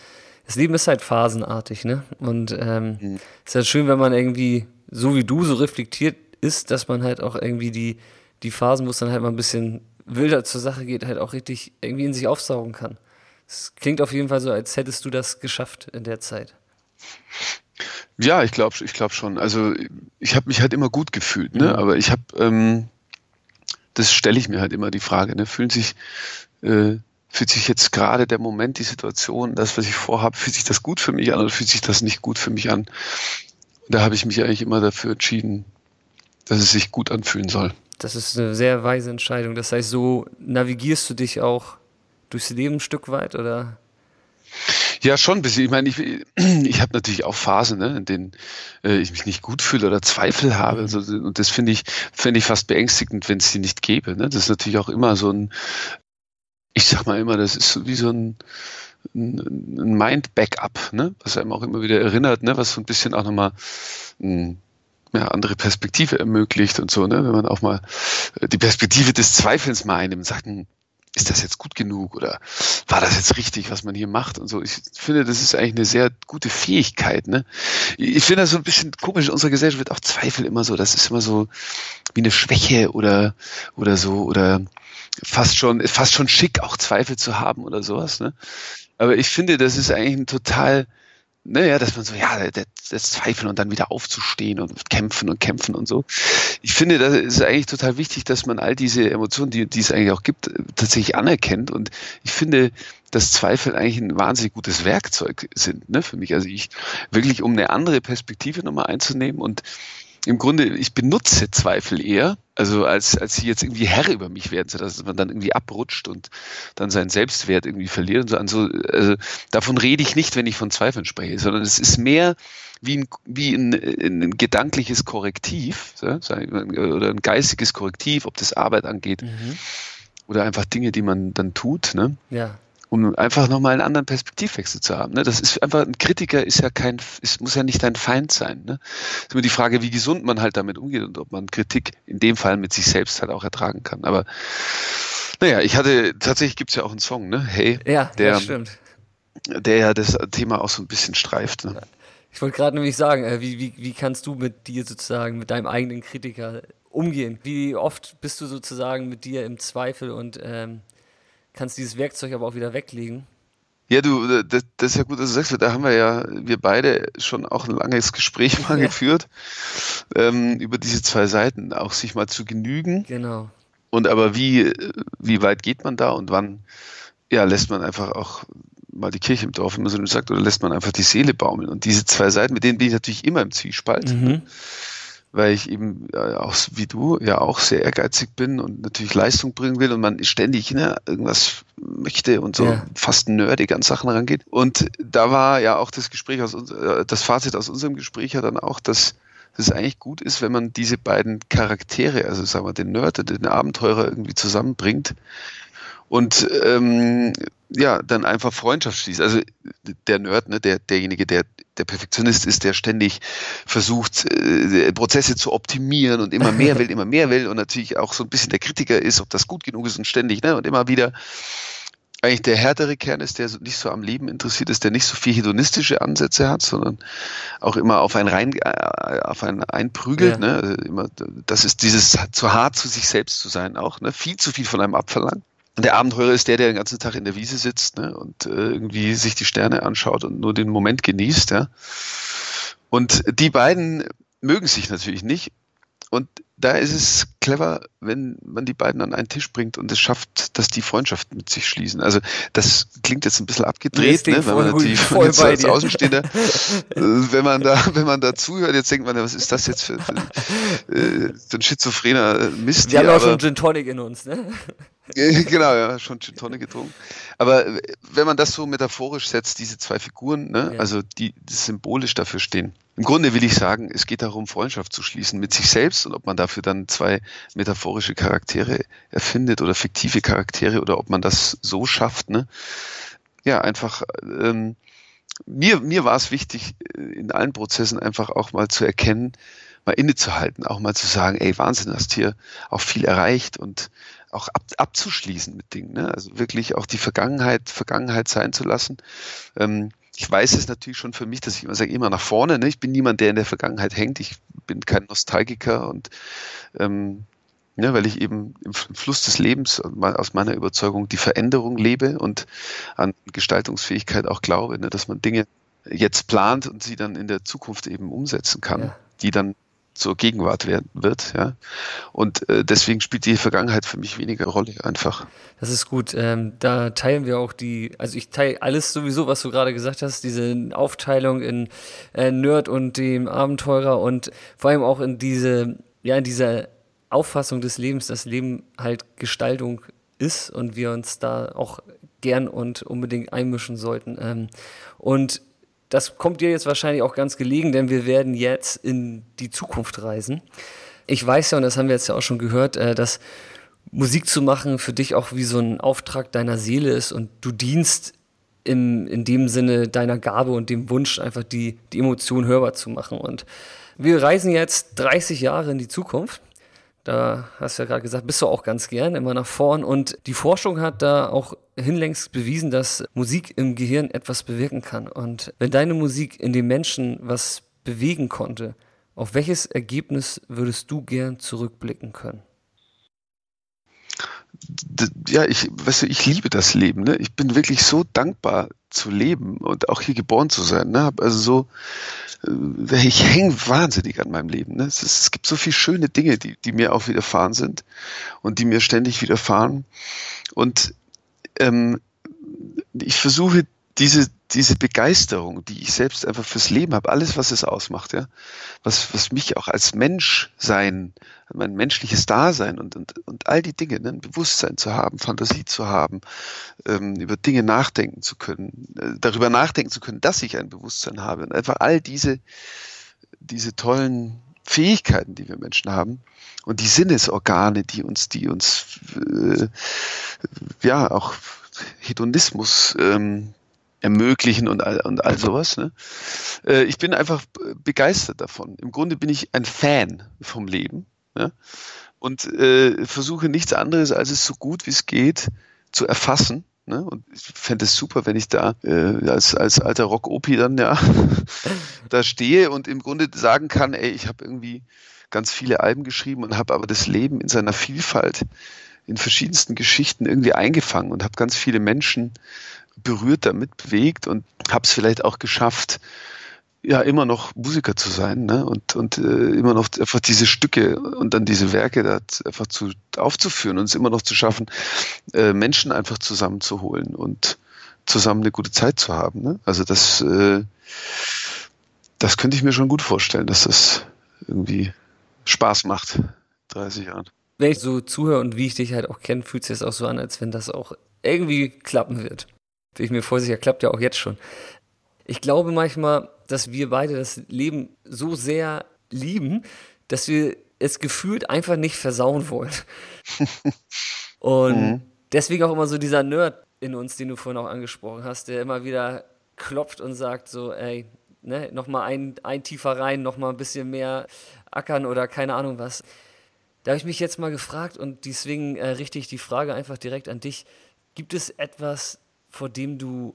das Leben ist halt phasenartig, ne? Und ähm, mhm. ist halt schön, wenn man irgendwie so wie du so reflektiert ist, dass man halt auch irgendwie die, die Phasen, wo es dann halt mal ein bisschen wilder zur Sache geht, halt auch richtig irgendwie in sich aufsaugen kann. Es klingt auf jeden Fall so, als hättest du das geschafft in der Zeit. Ja, ich glaube ich glaub schon. Also ich habe mich halt immer gut gefühlt, ne? Mhm. aber ich habe ähm, das stelle ich mir halt immer die Frage. Ne? Fühlt sich, äh, fühlt sich jetzt gerade der Moment, die Situation, das, was ich vorhabe, fühlt sich das gut für mich an oder fühlt sich das nicht gut für mich an? Da habe ich mich eigentlich immer dafür entschieden, dass es sich gut anfühlen soll. Das ist eine sehr weise Entscheidung. Das heißt, so navigierst du dich auch durchs Leben ein Stück weit, oder? Ja, schon ein bisschen. Ich meine, ich, <clears throat> ich habe natürlich auch Phasen, ne, in denen äh, ich mich nicht gut fühle oder Zweifel habe. Also, und das finde ich, finde ich fast beängstigend, wenn es die nicht gäbe. Ne? Das ist natürlich auch immer so ein, ich sag mal immer, das ist so wie so ein, ein Mind-Backup, ne? was einem auch immer wieder erinnert, ne? was so ein bisschen auch nochmal eine ja, andere Perspektive ermöglicht und so, ne? wenn man auch mal äh, die Perspektive des Zweifels mal einnimmt und sagt, hm, ist das jetzt gut genug oder war das jetzt richtig, was man hier macht und so. Ich finde, das ist eigentlich eine sehr gute Fähigkeit. Ne? Ich finde das so ein bisschen komisch. In unserer Gesellschaft wird auch Zweifel immer so, das ist immer so wie eine Schwäche oder, oder so oder fast schon, fast schon schick, auch Zweifel zu haben oder sowas. Ne? Aber ich finde, das ist eigentlich ein total naja, dass man so, ja, das, das Zweifeln und dann wieder aufzustehen und kämpfen und kämpfen und so. Ich finde, das ist eigentlich total wichtig, dass man all diese Emotionen, die, die es eigentlich auch gibt, tatsächlich anerkennt. Und ich finde, dass Zweifel eigentlich ein wahnsinnig gutes Werkzeug sind, ne, für mich. Also ich wirklich, um eine andere Perspektive nochmal einzunehmen und im Grunde, ich benutze Zweifel eher, also als, als sie jetzt irgendwie Herr über mich werden, sodass man dann irgendwie abrutscht und dann seinen Selbstwert irgendwie verliert und so. Also, also davon rede ich nicht, wenn ich von Zweifeln spreche, sondern es ist mehr wie ein, wie ein, ein gedankliches Korrektiv so, oder ein geistiges Korrektiv, ob das Arbeit angeht mhm. oder einfach Dinge, die man dann tut. Ne? Ja um einfach nochmal einen anderen Perspektivwechsel zu haben. Ne? Das ist einfach, ein Kritiker ist ja kein, ist, muss ja nicht dein Feind sein. Ne? ist immer die Frage, wie gesund man halt damit umgeht und ob man Kritik in dem Fall mit sich selbst halt auch ertragen kann. Aber naja, ich hatte, tatsächlich gibt's ja auch einen Song, ne? Hey, ja, der, das stimmt. der ja das Thema auch so ein bisschen streift. Ne? Ich wollte gerade nämlich sagen, äh, wie, wie, wie kannst du mit dir sozusagen, mit deinem eigenen Kritiker umgehen? Wie oft bist du sozusagen mit dir im Zweifel und ähm, kannst dieses Werkzeug aber auch wieder weglegen. Ja, du, das, das, ist ja gut, dass du sagst, da haben wir ja, wir beide schon auch ein langes Gespräch mal ja. geführt ähm, über diese zwei Seiten, auch sich mal zu genügen. Genau. Und aber wie, wie weit geht man da und wann ja, lässt man einfach auch mal die Kirche im Dorf, wie man so sagt, oder lässt man einfach die Seele baumeln. Und diese zwei Seiten, mit denen bin ich natürlich immer im Zwiespalt. Mhm weil ich eben äh, auch wie du ja auch sehr ehrgeizig bin und natürlich Leistung bringen will und man ständig ne, irgendwas möchte und so ja. fast nerdig an Sachen rangeht. Und da war ja auch das Gespräch aus äh, das Fazit aus unserem Gespräch ja dann auch, dass es eigentlich gut ist, wenn man diese beiden Charaktere, also sagen wir den Nerd und den Abenteurer irgendwie zusammenbringt und ähm, ja, dann einfach Freundschaft schließt. Also der Nerd, ne, der, derjenige, der der Perfektionist ist, der ständig versucht, äh, Prozesse zu optimieren und immer mehr <laughs> will, immer mehr will und natürlich auch so ein bisschen der Kritiker ist, ob das gut genug ist und ständig, ne, und immer wieder eigentlich der härtere Kern ist, der nicht so am Leben interessiert ist, der nicht so viel hedonistische Ansätze hat, sondern auch immer auf ein rein, äh, auf ein einprügelt, ja. ne, also immer, das ist dieses zu hart zu sich selbst zu sein auch, ne, viel zu viel von einem abverlangt. Und der Abenteurer ist der, der den ganzen Tag in der Wiese sitzt ne, und äh, irgendwie sich die Sterne anschaut und nur den Moment genießt. Ja. Und die beiden mögen sich natürlich nicht. Und da ist es clever, wenn man die beiden an einen Tisch bringt und es schafft, dass die Freundschaft mit sich schließen. Also das klingt jetzt ein bisschen abgedreht, ne, wenn man natürlich jetzt als Außenstehender, <laughs> äh, wenn man da, wenn man da zuhört, jetzt denkt man, was ist das jetzt für, für, äh, für ein schizophrener Mist? Wir haben ja auch schon Gin Tonic in uns, ne? <laughs> genau, ja, schon Gin Tonic getrunken. Aber wenn man das so metaphorisch setzt, diese zwei Figuren, ne, ja. also die, die symbolisch dafür stehen. Im Grunde will ich sagen, es geht darum, Freundschaft zu schließen mit sich selbst und ob man dafür dann zwei metaphorische Charaktere erfindet oder fiktive Charaktere oder ob man das so schafft, ne? Ja, einfach, ähm, mir, mir war es wichtig, in allen Prozessen einfach auch mal zu erkennen, mal innezuhalten, auch mal zu sagen, ey, Wahnsinn, hast hier auch viel erreicht und auch ab, abzuschließen mit Dingen. Ne? Also wirklich auch die Vergangenheit Vergangenheit sein zu lassen. Ähm, ich weiß es natürlich schon für mich, dass ich immer sage, immer nach vorne. Ne? Ich bin niemand, der in der Vergangenheit hängt. Ich bin kein Nostalgiker und ähm, ne, weil ich eben im Fluss des Lebens aus meiner Überzeugung die Veränderung lebe und an Gestaltungsfähigkeit auch glaube, ne, dass man Dinge jetzt plant und sie dann in der Zukunft eben umsetzen kann, ja. die dann zur Gegenwart werden wird. Ja. Und äh, deswegen spielt die Vergangenheit für mich weniger Rolle einfach. Das ist gut. Ähm, da teilen wir auch die, also ich teile alles sowieso, was du gerade gesagt hast, diese Aufteilung in äh, Nerd und dem Abenteurer und vor allem auch in diese, ja, in dieser Auffassung des Lebens, dass Leben halt Gestaltung ist und wir uns da auch gern und unbedingt einmischen sollten. Ähm, und das kommt dir jetzt wahrscheinlich auch ganz gelegen, denn wir werden jetzt in die Zukunft reisen. Ich weiß ja, und das haben wir jetzt ja auch schon gehört, äh, dass Musik zu machen für dich auch wie so ein Auftrag deiner Seele ist und du dienst im, in dem Sinne deiner Gabe und dem Wunsch, einfach die, die Emotion hörbar zu machen. Und wir reisen jetzt 30 Jahre in die Zukunft. Da hast du ja gerade gesagt, bist du auch ganz gern immer nach vorn. Und die Forschung hat da auch hinlängst bewiesen, dass Musik im Gehirn etwas bewirken kann. Und wenn deine Musik in den Menschen was bewegen konnte, auf welches Ergebnis würdest du gern zurückblicken können? Ja, ich, weißt du, ich liebe das Leben. Ne? Ich bin wirklich so dankbar zu leben und auch hier geboren zu sein. Ne? Also so, äh, ich hänge wahnsinnig an meinem Leben. Ne? Es, es, gibt so viele schöne Dinge, die, die mir auch widerfahren sind und die mir ständig widerfahren. Und ähm, ich versuche diese, diese Begeisterung, die ich selbst einfach fürs Leben habe, alles, was es ausmacht, ja, was, was mich auch als Mensch sein, mein menschliches Dasein und, und, und all die Dinge, ne, ein Bewusstsein zu haben, Fantasie zu haben, ähm, über Dinge nachdenken zu können, äh, darüber nachdenken zu können, dass ich ein Bewusstsein habe und einfach all diese, diese tollen Fähigkeiten, die wir Menschen haben und die Sinnesorgane, die uns, die uns äh, ja auch Hedonismus ähm, ermöglichen und all, und all sowas. Ne? Äh, ich bin einfach begeistert davon. Im Grunde bin ich ein Fan vom Leben ja? und äh, versuche nichts anderes, als es so gut wie es geht zu erfassen. Ne? Und ich fände es super, wenn ich da äh, als, als alter Rock-Opi dann ja <laughs> da stehe und im Grunde sagen kann, ey, ich habe irgendwie ganz viele Alben geschrieben und habe aber das Leben in seiner Vielfalt in verschiedensten Geschichten irgendwie eingefangen und habe ganz viele Menschen berührt damit, bewegt und habe es vielleicht auch geschafft, ja immer noch Musiker zu sein ne? und, und äh, immer noch einfach diese Stücke und dann diese Werke da einfach zu, aufzuführen und es immer noch zu schaffen, äh, Menschen einfach zusammenzuholen und zusammen eine gute Zeit zu haben. Ne? Also das, äh, das könnte ich mir schon gut vorstellen, dass das irgendwie Spaß macht, 30 Jahren. Wenn ich so zuhöre und wie ich dich halt auch kenne, fühlt sich das auch so an, als wenn das auch irgendwie klappen wird. Wie ich mir vorsicher, klappt ja auch jetzt schon. Ich glaube manchmal, dass wir beide das Leben so sehr lieben, dass wir es gefühlt einfach nicht versauen wollen. <laughs> Und mhm. deswegen auch immer so dieser Nerd in uns, den du vorhin auch angesprochen hast, der immer wieder klopft und sagt so, ey, ne, nochmal ein, ein tiefer rein, nochmal ein bisschen mehr ackern oder keine Ahnung was. Da habe ich mich jetzt mal gefragt und deswegen äh, richte ich die Frage einfach direkt an dich. Gibt es etwas, vor dem du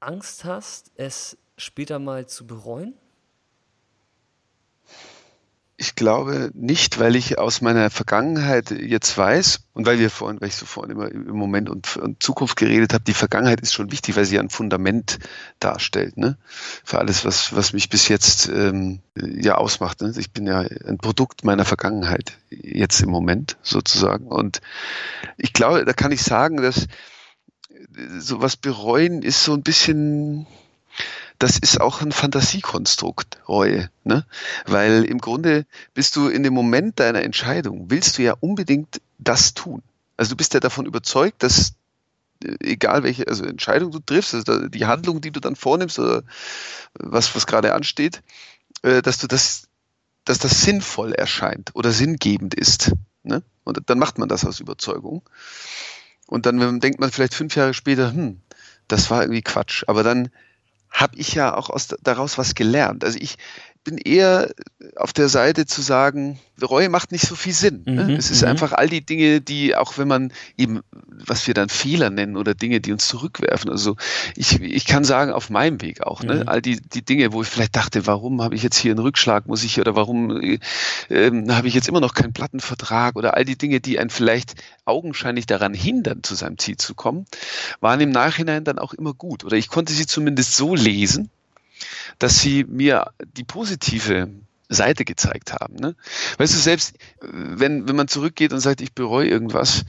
Angst hast, es später mal zu bereuen? Ich glaube nicht, weil ich aus meiner Vergangenheit jetzt weiß und weil wir vorhin, weil ich so vorhin immer im Moment und, und Zukunft geredet habe, die Vergangenheit ist schon wichtig, weil sie ein Fundament darstellt, ne? Für alles, was, was mich bis jetzt ähm, ja ausmacht. Ne? Ich bin ja ein Produkt meiner Vergangenheit jetzt im Moment sozusagen. Und ich glaube, da kann ich sagen, dass sowas bereuen ist so ein bisschen das ist auch ein Fantasiekonstrukt, Reue. Ne? Weil im Grunde bist du in dem Moment deiner Entscheidung, willst du ja unbedingt das tun. Also du bist ja davon überzeugt, dass äh, egal welche also Entscheidung du triffst, also die Handlung, die du dann vornimmst oder was, was gerade ansteht, äh, dass du das, dass das sinnvoll erscheint oder sinngebend ist. Ne? Und dann macht man das aus Überzeugung. Und dann denkt man vielleicht fünf Jahre später, hm, das war irgendwie Quatsch. Aber dann habe ich ja auch aus, daraus was gelernt. Also ich bin eher auf der Seite zu sagen, Reue macht nicht so viel Sinn. Ne? Mhm, es ist mhm. einfach all die Dinge, die, auch wenn man eben, was wir dann Fehler nennen oder Dinge, die uns zurückwerfen. Also ich, ich kann sagen, auf meinem Weg auch, ne? Mhm. all die, die Dinge, wo ich vielleicht dachte, warum habe ich jetzt hier einen Rückschlag, muss ich, oder warum äh, habe ich jetzt immer noch keinen Plattenvertrag oder all die Dinge, die einen vielleicht augenscheinlich daran hindern, zu seinem Ziel zu kommen, waren im Nachhinein dann auch immer gut. Oder ich konnte sie zumindest so lesen, dass sie mir die positive Seite gezeigt haben. Ne? Weißt du, selbst wenn, wenn man zurückgeht und sagt, ich bereue irgendwas,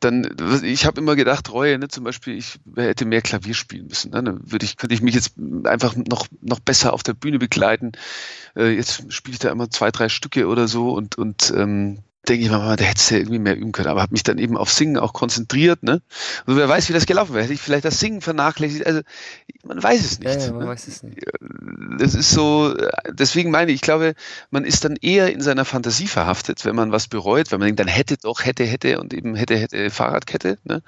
dann, ich habe immer gedacht, Reue, ne, zum Beispiel, ich hätte mehr Klavier spielen müssen. Ne? Dann würde ich, könnte ich mich jetzt einfach noch, noch besser auf der Bühne begleiten. Äh, jetzt spiele ich da immer zwei, drei Stücke oder so und, und ähm, denke ich mal, da hättest du ja irgendwie mehr üben können. Aber habe mich dann eben auf Singen auch konzentriert. Ne? Und wer weiß, wie das gelaufen wäre. Hätte ich vielleicht das Singen vernachlässigt. Also man weiß es nicht. Ja, ja, man ne? weiß es nicht. Das ist so, deswegen meine ich, ich glaube, man ist dann eher in seiner Fantasie verhaftet, wenn man was bereut, wenn man denkt, dann hätte doch, hätte, hätte und eben hätte, hätte Fahrradkette. Ne?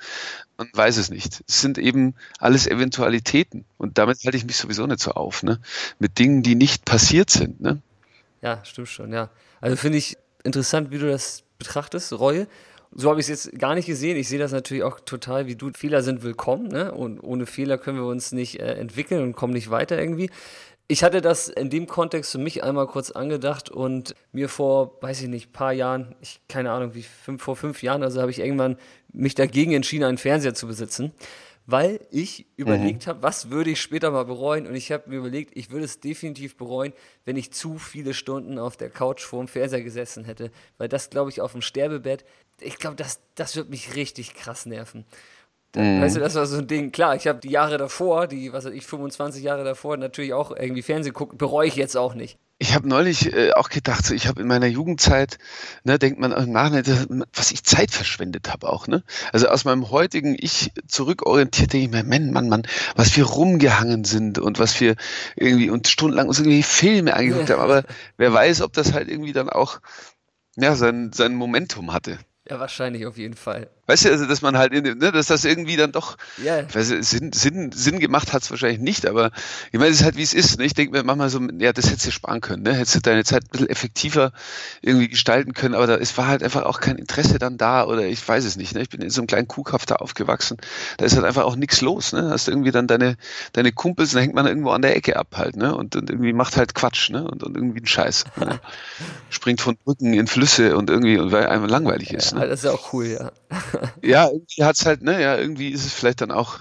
Man weiß es nicht. Es sind eben alles Eventualitäten. Und damit halte ich mich sowieso nicht so auf, ne? Mit Dingen, die nicht passiert sind. Ne? Ja, stimmt schon, ja. Also finde ich, interessant, wie du das betrachtest, Reue. So habe ich es jetzt gar nicht gesehen. Ich sehe das natürlich auch total wie du. Fehler sind willkommen, ne? Und ohne Fehler können wir uns nicht äh, entwickeln und kommen nicht weiter irgendwie. Ich hatte das in dem Kontext für mich einmal kurz angedacht und mir vor, weiß ich nicht, paar Jahren, ich keine Ahnung, wie fünf, vor fünf Jahren, also habe ich irgendwann mich dagegen entschieden, einen Fernseher zu besitzen weil ich überlegt mhm. habe, was würde ich später mal bereuen. Und ich habe mir überlegt, ich würde es definitiv bereuen, wenn ich zu viele Stunden auf der Couch vor dem Fernseher gesessen hätte. Weil das, glaube ich, auf dem Sterbebett, ich glaube, das, das wird mich richtig krass nerven. Mhm. Weißt du, das war so ein Ding. Klar, ich habe die Jahre davor, die, was weiß ich, 25 Jahre davor natürlich auch irgendwie Fernsehen gucken, bereue ich jetzt auch nicht. Ich habe neulich äh, auch gedacht, so, ich habe in meiner Jugendzeit, ne, denkt man im Nachhinein, was ich Zeit verschwendet habe auch. Ne? Also aus meinem heutigen Ich zurückorientiert denke ich mir, Mann, Mann, Mann, was wir rumgehangen sind und was wir irgendwie und stundenlang uns irgendwie Filme angeguckt ja. haben. Aber wer weiß, ob das halt irgendwie dann auch ja, sein, sein Momentum hatte. Ja, wahrscheinlich auf jeden Fall. Weißt du, also dass man halt, in, ne, dass das irgendwie dann doch, yeah. weiß, Sinn, Sinn, Sinn gemacht hat es wahrscheinlich nicht, aber ich meine, es ist halt wie es ist. Ne? Ich denke mir manchmal so, ja, das hättest du sparen können, ne? hättest du deine Zeit ein bisschen effektiver irgendwie gestalten können, aber da, es war halt einfach auch kein Interesse dann da oder ich weiß es nicht. Ne? Ich bin in so einem kleinen Kuhkaff da aufgewachsen, da ist halt einfach auch nichts los. Ne? Hast irgendwie dann deine, deine Kumpels, dann hängt man irgendwo an der Ecke ab halt, ne? Und, und irgendwie macht halt Quatsch, ne? Und, und irgendwie einen Scheiß. Ne? <laughs> Springt von Brücken in Flüsse und irgendwie, weil einem langweilig ist. Ja, ne? Das ist ja auch cool, ja. Ja, irgendwie hat es halt, ne, ja, irgendwie ist es vielleicht dann auch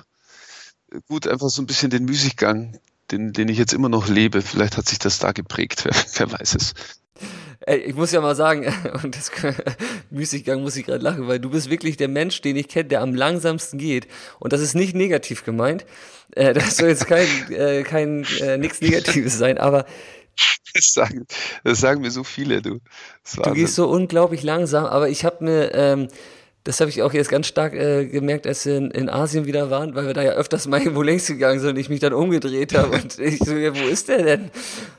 gut, einfach so ein bisschen den Müßiggang, den, den ich jetzt immer noch lebe. Vielleicht hat sich das da geprägt, <laughs> wer, wer weiß es. Ich muss ja mal sagen, <laughs> und das <laughs> Müßiggang muss ich gerade lachen, weil du bist wirklich der Mensch, den ich kenne, der am langsamsten geht. Und das ist nicht negativ gemeint. Äh, das soll jetzt kein, äh, kein äh, nichts Negatives sein, aber das sagen, das sagen mir so viele, du. Du gehst so unglaublich langsam, aber ich habe mir ähm, das habe ich auch jetzt ganz stark äh, gemerkt, als wir in, in, Asien wieder waren, weil wir da ja öfters mal <laughs> irgendwo längs gegangen sind und ich mich dann umgedreht habe und <laughs> ich so, ja, wo ist der denn?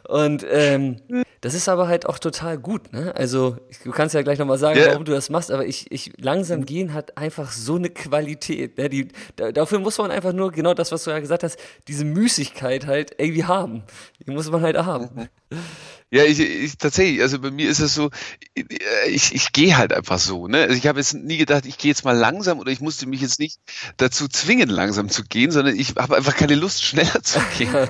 Und ähm, das ist aber halt auch total gut, ne? Also du kannst ja gleich nochmal sagen, yeah. warum du das machst, aber ich, ich langsam gehen hat einfach so eine Qualität. Ne? Die, da, dafür muss man einfach nur genau das, was du ja gesagt hast, diese Müßigkeit halt irgendwie haben. Die muss man halt haben. Ja, ich, ich tatsächlich, also bei mir ist es so, ich, ich gehe halt einfach so. Ne? Also ich habe jetzt nie gedacht, ich gehe jetzt mal langsam oder ich musste mich jetzt nicht dazu zwingen, langsam zu gehen, sondern ich habe einfach keine Lust, <laughs> schneller zu gehen.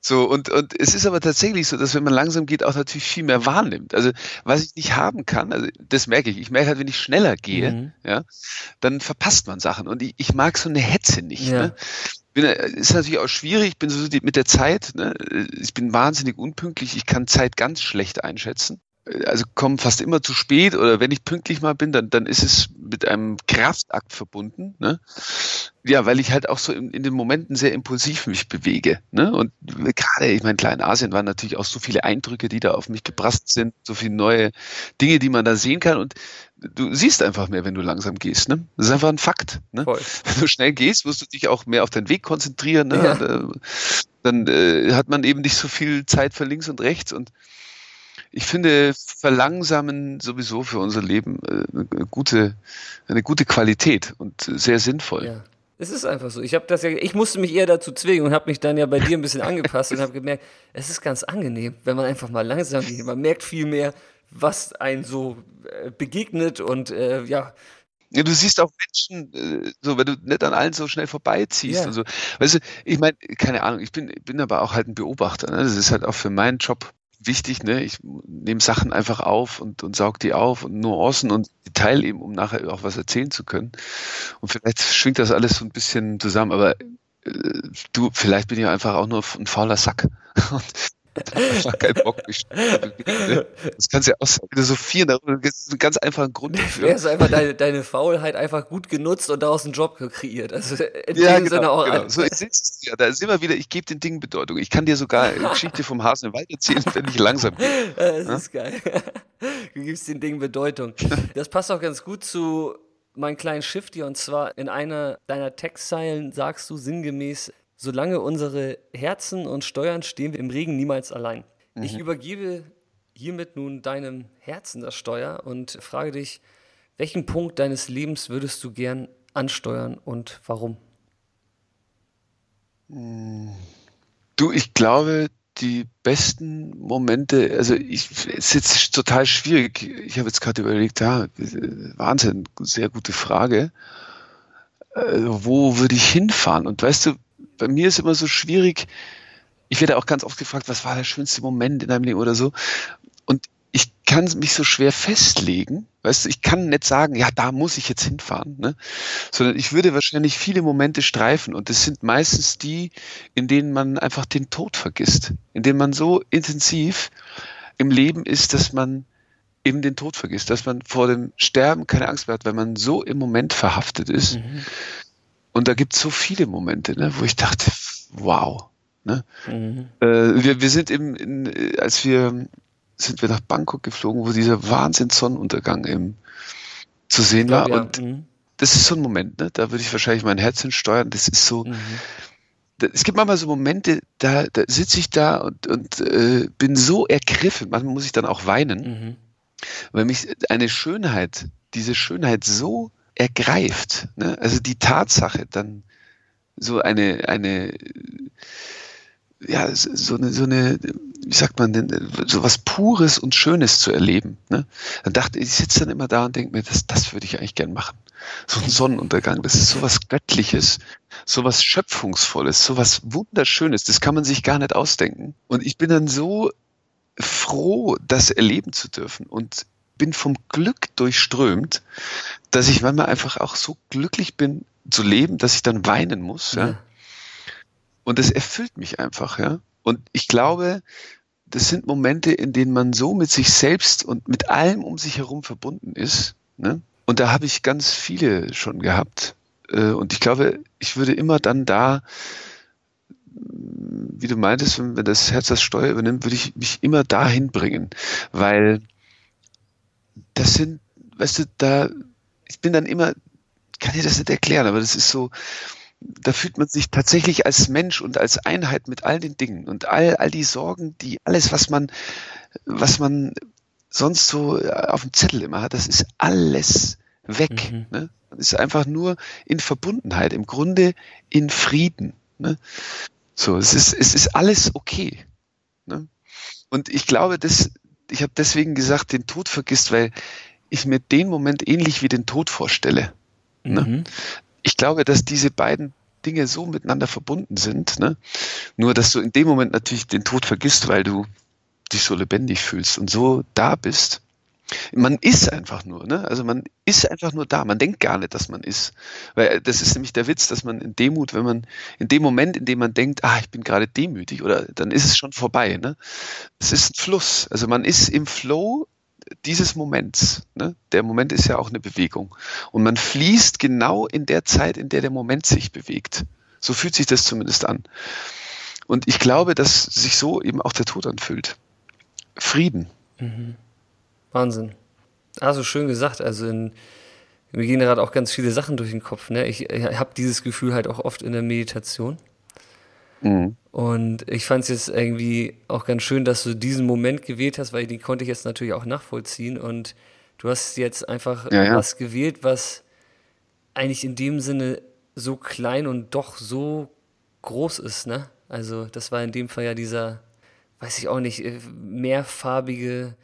so, und, und es ist aber tatsächlich so, dass wenn man langsam geht, auch natürlich viel mehr wahrnimmt. Also was ich nicht haben kann, also das merke ich. Ich merke halt, wenn ich schneller gehe, mhm. ja, dann verpasst man Sachen. Und ich, ich mag so eine Hetze nicht. Ja. Ne? Bin, ist natürlich auch schwierig, ich bin so mit der Zeit, ne? ich bin wahnsinnig unpünktlich, ich kann Zeit ganz schlecht einschätzen. Also komme fast immer zu spät oder wenn ich pünktlich mal bin, dann, dann ist es mit einem Kraftakt verbunden. Ne? Ja, weil ich halt auch so in, in den Momenten sehr impulsiv mich bewege. Ne? Und gerade, ich meine, Kleinasien waren natürlich auch so viele Eindrücke, die da auf mich geprasst sind, so viele neue Dinge, die man da sehen kann. Und du siehst einfach mehr, wenn du langsam gehst. Ne? Das ist einfach ein Fakt. Ne? Wenn du schnell gehst, wirst du dich auch mehr auf deinen Weg konzentrieren. Ne? Ja. Und, äh, dann äh, hat man eben nicht so viel Zeit für links und rechts. Und ich finde Verlangsamen sowieso für unser Leben äh, eine gute, eine gute Qualität und sehr sinnvoll. Ja. Es ist einfach so. Ich habe das ja, ich musste mich eher dazu zwingen und habe mich dann ja bei dir ein bisschen angepasst und habe gemerkt, es ist ganz angenehm, wenn man einfach mal langsam geht. Man merkt viel mehr, was einen so äh, begegnet und äh, ja. Ja, du siehst auch Menschen, äh, so wenn du nicht an allen so schnell vorbeiziehst ja. und so. Weißt du, ich meine, keine Ahnung, ich bin, bin aber auch halt ein Beobachter. Ne? Das ist halt auch für meinen Job wichtig, ne? Ich nehme Sachen einfach auf und, und saug die auf und Nuancen und Detail eben, um nachher auch was erzählen zu können. Und vielleicht schwingt das alles so ein bisschen zusammen, aber äh, du, vielleicht bin ich einfach auch nur ein fauler Sack. <laughs> Und einfach keinen Bock. <laughs> Das kannst du ja auch sagen, Philosophien, das ist ein ganz einfacher Grund dafür. Du hast einfach deine, deine Faulheit einfach gut genutzt und daraus einen Job kreiert. Also in ja, genau, Sinne auch genau. So, ja, da ist immer wieder, ich gebe den Dingen Bedeutung. Ich kann dir sogar eine Geschichte vom Hasen im Wald erzählen, wenn ich langsam bin. <laughs> Das ja? ist geil. Du gibst den Dingen Bedeutung. Das passt auch ganz gut zu meinem kleinen Shift hier und zwar in einer deiner Textzeilen sagst du sinngemäß, Solange unsere Herzen uns steuern, stehen wir im Regen niemals allein. Mhm. Ich übergebe hiermit nun deinem Herzen das Steuer und frage dich, welchen Punkt deines Lebens würdest du gern ansteuern und warum? Du, ich glaube, die besten Momente, also ich, es ist jetzt total schwierig. Ich habe jetzt gerade überlegt, ja, Wahnsinn, sehr gute Frage. Äh, wo würde ich hinfahren? Und weißt du, bei mir ist immer so schwierig, ich werde auch ganz oft gefragt, was war der schönste Moment in deinem Leben oder so. Und ich kann mich so schwer festlegen, weißt du, ich kann nicht sagen, ja, da muss ich jetzt hinfahren, ne? sondern ich würde wahrscheinlich viele Momente streifen und das sind meistens die, in denen man einfach den Tod vergisst, in denen man so intensiv im Leben ist, dass man eben den Tod vergisst, dass man vor dem Sterben keine Angst mehr hat, weil man so im Moment verhaftet ist. Mhm. Und da gibt es so viele Momente, ne, wo ich dachte, wow. Ne? Mhm. Äh, wir, wir sind im, in, als wir sind wir nach Bangkok geflogen, wo dieser Wahnsinns-Sonnenuntergang im, zu sehen glaub, war. Ja. Und mhm. das ist so ein Moment, ne? da würde ich wahrscheinlich mein Herz hinsteuern. Das ist so. Mhm. Da, es gibt manchmal so Momente, da, da sitze ich da und, und äh, bin so ergriffen. Manchmal muss ich dann auch weinen, mhm. weil mich eine Schönheit, diese Schönheit so ergreift. Ne? Also die Tatsache, dann so eine, eine, ja, so eine, so eine, wie sagt man denn, so was Pures und Schönes zu erleben. Ne? Dann dachte ich, ich sitze dann immer da und denke mir, das, das würde ich eigentlich gern machen. So ein Sonnenuntergang, das ist so was Göttliches, so was Schöpfungsvolles, so was Wunderschönes, das kann man sich gar nicht ausdenken. Und ich bin dann so froh, das erleben zu dürfen. Und bin vom Glück durchströmt, dass ich manchmal einfach auch so glücklich bin zu leben, dass ich dann weinen muss. Ja. ja. Und das erfüllt mich einfach, ja. Und ich glaube, das sind Momente, in denen man so mit sich selbst und mit allem um sich herum verbunden ist. Ne? Und da habe ich ganz viele schon gehabt. Äh, und ich glaube, ich würde immer dann da, wie du meintest, wenn das Herz das Steuer übernimmt, würde ich mich immer dahin bringen. Weil das sind, weißt du, da, ich bin dann immer, kann dir das nicht erklären, aber das ist so, da fühlt man sich tatsächlich als Mensch und als Einheit mit all den Dingen und all, all die Sorgen, die alles, was man, was man sonst so äh, auf dem Zettel immer hat, das ist alles weg. Mhm. Ne? Man ist einfach nur in Verbundenheit, im Grunde in Frieden. Ne? So, es ist, es ist alles okay. Ne? Und ich glaube, dass, ich habe deswegen gesagt, den Tod vergisst, weil ich mir den Moment ähnlich wie den Tod vorstelle. Ne? Mhm. Ich glaube, dass diese beiden Dinge so miteinander verbunden sind. Ne? Nur, dass du in dem Moment natürlich den Tod vergisst, weil du dich so lebendig fühlst und so da bist. Man ist einfach nur, ne? Also man ist einfach nur da. Man denkt gar nicht, dass man ist. Weil das ist nämlich der Witz, dass man in Demut, wenn man in dem Moment, in dem man denkt, ah, ich bin gerade demütig, oder dann ist es schon vorbei, ne? Es ist ein Fluss. Also man ist im Flow dieses Moments. Ne? Der Moment ist ja auch eine Bewegung. Und man fließt genau in der Zeit, in der der Moment sich bewegt. So fühlt sich das zumindest an. Und ich glaube, dass sich so eben auch der Tod anfühlt. Frieden. Mhm. Wahnsinn. Also schön gesagt. Also in, mir gehen gerade auch ganz viele Sachen durch den Kopf. Ne? Ich, ich habe dieses Gefühl halt auch oft in der Meditation. Mhm. Und ich fand es jetzt irgendwie auch ganz schön, dass du diesen Moment gewählt hast, weil den konnte ich jetzt natürlich auch nachvollziehen. Und du hast jetzt einfach ja, ja. was gewählt, was eigentlich in dem Sinne so klein und doch so groß ist, ne? Also, das war in dem Fall ja dieser, weiß ich auch nicht, äh, mehrfarbige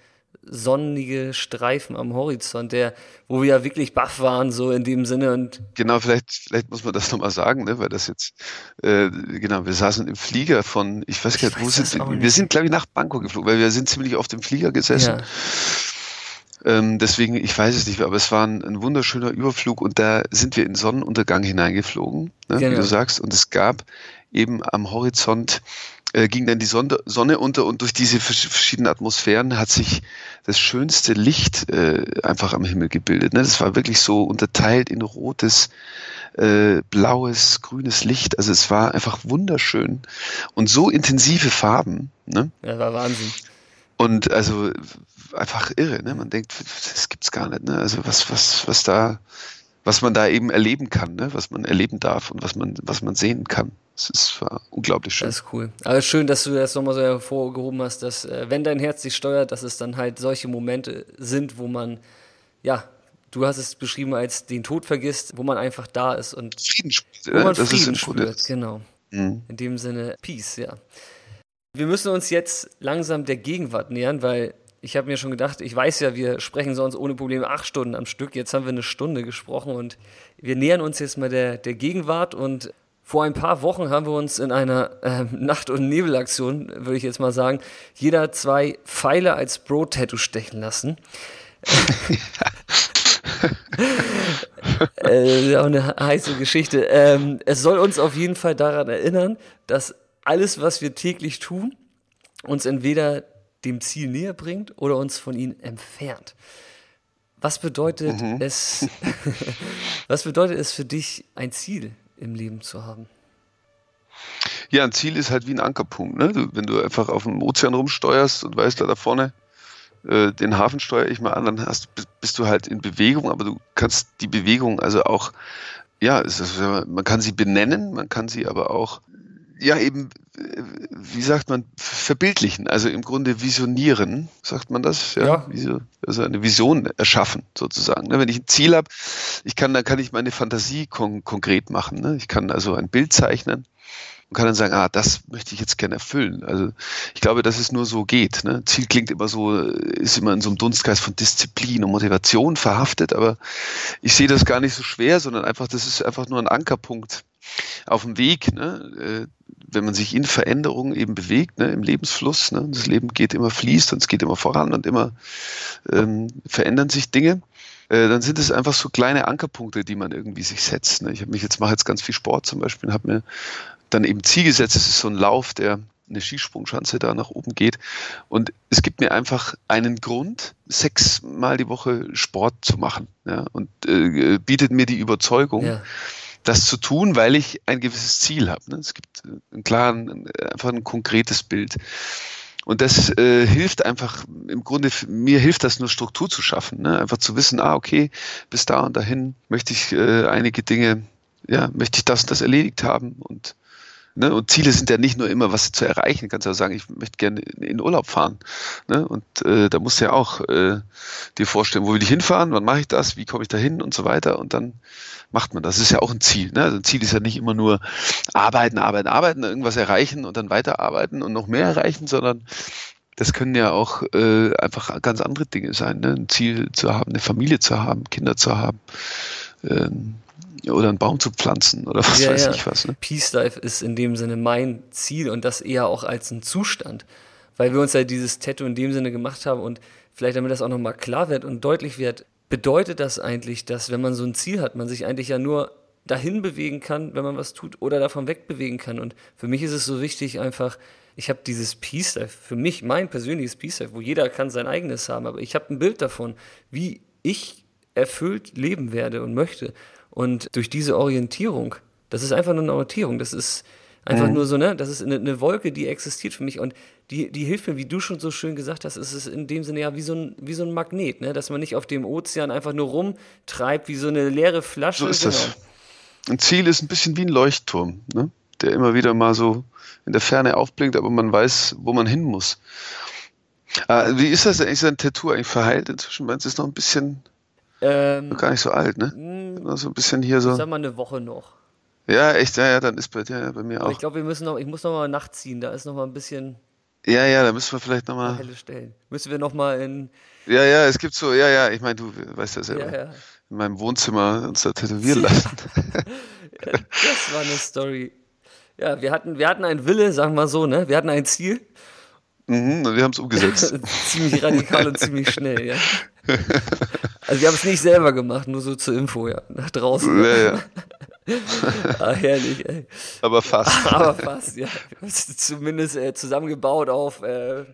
sonnige Streifen am Horizont, der, wo wir ja wirklich baff waren, so in dem Sinne. Und genau, vielleicht, vielleicht muss man das nochmal sagen, ne, weil das jetzt, äh, genau, wir saßen im Flieger von, ich weiß gar nicht, wo sind wir? Wir sind, glaube ich, nach Bangkok geflogen, weil wir sind ziemlich oft im Flieger gesessen. Ja. Ähm, deswegen, ich weiß es nicht mehr, aber es war ein, ein, wunderschöner Überflug und da sind wir in Sonnenuntergang hineingeflogen, ne, genau. wie du sagst, und es gab eben am Horizont äh, ging dann die Sonne, Sonne unter und durch diese verschiedenen Atmosphären hat sich das schönste Licht äh, einfach am Himmel gebildet. Ne? Das war wirklich so unterteilt in rotes, äh, blaues, grünes Licht. Also es war einfach wunderschön und so intensive Farben. Ne? Ja, war Wahnsinn. Und also einfach irre. Ne? Man denkt, das gibt's gar nicht. Ne? Also was, was, was da was man da eben erleben kann, ne? was man erleben darf und was man, was man sehen kann. Das ist war unglaublich schön. Das ist cool. Aber schön, dass du das nochmal so hervorgehoben hast, dass äh, wenn dein Herz sich steuert, dass es dann halt solche Momente sind, wo man, ja, du hast es beschrieben als den Tod vergisst, wo man einfach da ist und Frieden spürt. Wo man das Frieden spürt, genau. Mhm. In dem Sinne Peace, ja. Wir müssen uns jetzt langsam der Gegenwart nähern, weil ich habe mir schon gedacht, ich weiß ja, wir sprechen sonst ohne Probleme acht Stunden am Stück. Jetzt haben wir eine Stunde gesprochen und wir nähern uns jetzt mal der, der Gegenwart. Und vor ein paar Wochen haben wir uns in einer äh, <laughs> Nacht- und Nebelaktion, würde ich jetzt mal sagen, jeder zwei Pfeile als Bro-Tattoo stechen lassen. <laughs> äh, auch eine heiße Geschichte. Ähm, es soll uns auf jeden Fall daran erinnern, dass alles, was wir täglich tun, uns entweder dem Ziel näher bringt oder uns von ihnen entfernt. Was bedeutet mhm. es, <laughs> was bedeutet es für dich, ein Ziel im Leben zu haben? Ja, ein Ziel ist halt wie ein Ankerpunkt. Ne? Du, wenn du einfach auf dem Ozean rumsteuerst und weißt, da, da vorne äh, den Hafen steuere ich mal an, dann hast, bist du halt in Bewegung, aber du kannst die Bewegung also auch, ja, ist, man kann sie benennen, man kann sie aber auch ja eben, wie sagt man, verbildlichen, also im Grunde visionieren, sagt man das? Ja. ja. Also eine Vision erschaffen, sozusagen. Ne? Wenn ich ein Ziel habe, ich kann, dann kann ich meine Fantasie kon konkret machen. Ne? Ich kann also ein Bild zeichnen und kann dann sagen, ah, das möchte ich jetzt gerne erfüllen. Also ich glaube, dass es nur so geht. Ne? Ziel klingt immer so, ist immer in so einem Dunstkreis von Disziplin und Motivation verhaftet, aber ich sehe das gar nicht so schwer, sondern einfach, das ist einfach nur ein Ankerpunkt auf dem Weg, ne? Wenn man sich in Veränderungen eben bewegt, ne, im Lebensfluss, ne, das Leben geht immer fließt und es geht immer voran und immer ähm, verändern sich Dinge, äh, dann sind es einfach so kleine Ankerpunkte, die man irgendwie sich setzt. Ne. Ich habe mich jetzt mache jetzt ganz viel Sport zum Beispiel, habe mir dann eben Ziel gesetzt. Es ist so ein Lauf, der eine Skisprungschanze da nach oben geht. Und es gibt mir einfach einen Grund, sechsmal die Woche Sport zu machen. Ja, und äh, bietet mir die Überzeugung, ja. Das zu tun, weil ich ein gewisses Ziel habe. Ne? Es gibt einen klaren, einfach ein konkretes Bild. Und das äh, hilft einfach, im Grunde, mir hilft das nur Struktur zu schaffen. Ne? Einfach zu wissen, ah, okay, bis da und dahin möchte ich äh, einige Dinge, ja, möchte ich das und das erledigt haben und Ne? Und Ziele sind ja nicht nur immer, was zu erreichen. Du kannst ja sagen, ich möchte gerne in Urlaub fahren. Ne? Und äh, da musst du ja auch äh, dir vorstellen, wo will ich hinfahren, wann mache ich das, wie komme ich da hin und so weiter. Und dann macht man das. Das ist ja auch ein Ziel. Ne? Also ein Ziel ist ja nicht immer nur arbeiten, arbeiten, arbeiten, irgendwas erreichen und dann weiterarbeiten und noch mehr erreichen, sondern das können ja auch äh, einfach ganz andere Dinge sein. Ne? Ein Ziel zu haben, eine Familie zu haben, Kinder zu haben. Ähm, oder einen Baum zu pflanzen oder was ja, weiß ja. ich was. Ne? Peace Life ist in dem Sinne mein Ziel und das eher auch als ein Zustand, weil wir uns ja dieses Tattoo in dem Sinne gemacht haben und vielleicht damit das auch nochmal klar wird und deutlich wird, bedeutet das eigentlich, dass wenn man so ein Ziel hat, man sich eigentlich ja nur dahin bewegen kann, wenn man was tut oder davon wegbewegen kann und für mich ist es so wichtig einfach, ich habe dieses Peace Life, für mich mein persönliches Peace Life, wo jeder kann sein eigenes haben, aber ich habe ein Bild davon, wie ich erfüllt leben werde und möchte. Und durch diese Orientierung, das ist einfach nur eine Orientierung, das ist einfach mhm. nur so, ne, das ist eine, eine, Wolke, die existiert für mich und die, die hilft mir, wie du schon so schön gesagt hast, ist es in dem Sinne ja wie so ein, wie so ein Magnet, ne, dass man nicht auf dem Ozean einfach nur rumtreibt, wie so eine leere Flasche. So ist genau. das. Ein Ziel ist ein bisschen wie ein Leuchtturm, ne, der immer wieder mal so in der Ferne aufblinkt, aber man weiß, wo man hin muss. Ah, wie ist das eigentlich, sein Tattoo eigentlich verheilt inzwischen? Meinst du, ist noch ein bisschen ähm, gar nicht so alt, ne? Mh, so ein bisschen hier so. Ich sag mal eine Woche noch. Ja, echt, ja, ja, dann ist bei, ja, bei mir Aber auch. Ich glaube, wir müssen noch, ich muss noch mal nachziehen, da ist noch mal ein bisschen. Ja, ja, da müssen wir vielleicht noch mal. Helle Stellen. Müssen wir noch mal in. Ja, ja, es gibt so, ja, ja, ich meine, du weißt ja selber. Ja, ja. In meinem Wohnzimmer uns da tätowieren lassen. <laughs> ja, das war eine Story. Ja, wir hatten, wir hatten einen Wille, sagen wir mal so, ne? Wir hatten ein Ziel. Mhm, und wir haben es umgesetzt. <laughs> ziemlich radikal und ziemlich schnell, ja. <laughs> Also wir haben es nicht selber gemacht, nur so zur Info, ja, nach draußen. Ja, ja. <laughs> ah, herrlich, ey. Aber fast. <laughs> Aber fast, ja. Zumindest äh, zusammengebaut auf, äh,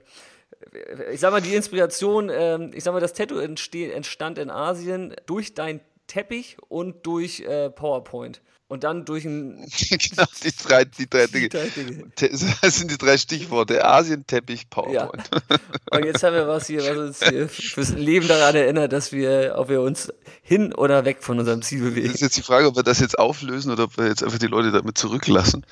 ich sag mal, die Inspiration, äh, ich sag mal, das Tattoo entstand in Asien durch dein Teppich und durch äh, PowerPoint und dann durch ein. <laughs> genau, die drei, die drei Dinge. <laughs> Das sind die drei Stichworte: Asien, Teppich, PowerPoint. Ja. <laughs> Und jetzt haben wir was hier, was uns hier fürs Leben daran erinnert, dass wir, ob wir uns hin oder weg von unserem Ziel bewegen. Das ist jetzt die Frage, ob wir das jetzt auflösen oder ob wir jetzt einfach die Leute damit zurücklassen.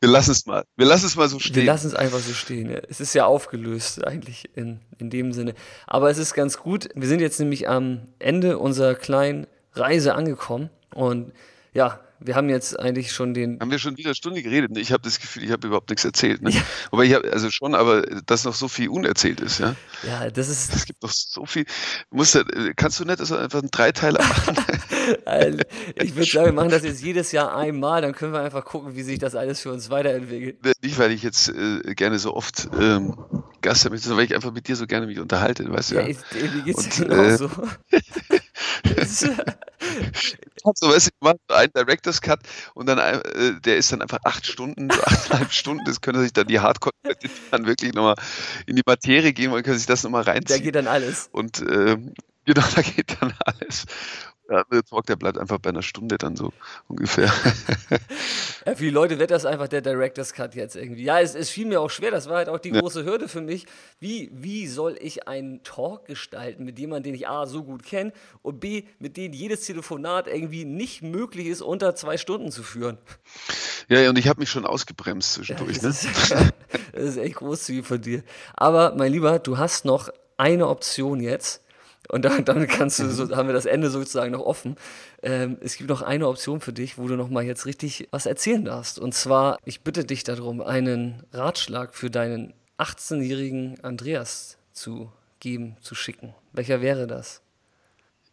wir lassen es mal. Wir lassen es mal so stehen. Wir lassen es einfach so stehen. Ja. Es ist ja aufgelöst eigentlich in, in dem Sinne. Aber es ist ganz gut. Wir sind jetzt nämlich am Ende unserer kleinen Reise angekommen. Und ja, wir haben jetzt eigentlich schon den. Haben wir schon wieder eine Stunde geredet? Ich habe das Gefühl, ich habe überhaupt nichts erzählt. Ne? Ja. Wobei ich habe, also schon, aber dass noch so viel unerzählt ist, ja. Ja, das ist. Es gibt noch so viel. Musst du, kannst du nicht <laughs> also einfach einen Dreiteiler machen? ich würde sagen, wir machen das jetzt jedes Jahr einmal, dann können wir einfach gucken, wie sich das alles für uns weiterentwickelt. Nicht, weil ich jetzt äh, gerne so oft ähm, Gast habe, sondern weil ich einfach mit dir so gerne mich unterhalte, weißt du ja. ja. Ich, mir geht's Und, genauso. Äh, so, <laughs> <laughs> weißt du, einen Director's Cut und dann, äh, der ist dann einfach acht Stunden, so achteinhalb Stunden, das könnte sich dann die Hardcore dann wirklich nochmal in die Materie gehen, man kann sich das nochmal reinziehen. Da geht dann alles. Und ähm, genau, <laughs> da geht dann alles. Ja, der Talk, der bleibt einfach bei einer Stunde dann so ungefähr. Ja, <laughs> für die Leute wird das einfach der Director's Cut jetzt irgendwie. Ja, es, es fiel mir auch schwer, das war halt auch die ja. große Hürde für mich. Wie, wie soll ich einen Talk gestalten mit jemandem, den ich A, so gut kenne und B, mit dem jedes Telefonat irgendwie nicht möglich ist, unter zwei Stunden zu führen? Ja, und ich habe mich schon ausgebremst zwischendurch. Ja, <laughs> das, ne? ist, das ist echt großzügig von dir. Aber, mein Lieber, du hast noch eine Option jetzt und dann, dann kannst du, so, <laughs> haben wir das Ende sozusagen noch offen. Ähm, es gibt noch eine Option für dich, wo du noch mal jetzt richtig was erzählen darfst. Und zwar, ich bitte dich darum, einen Ratschlag für deinen 18-jährigen Andreas zu geben, zu schicken. Welcher wäre das?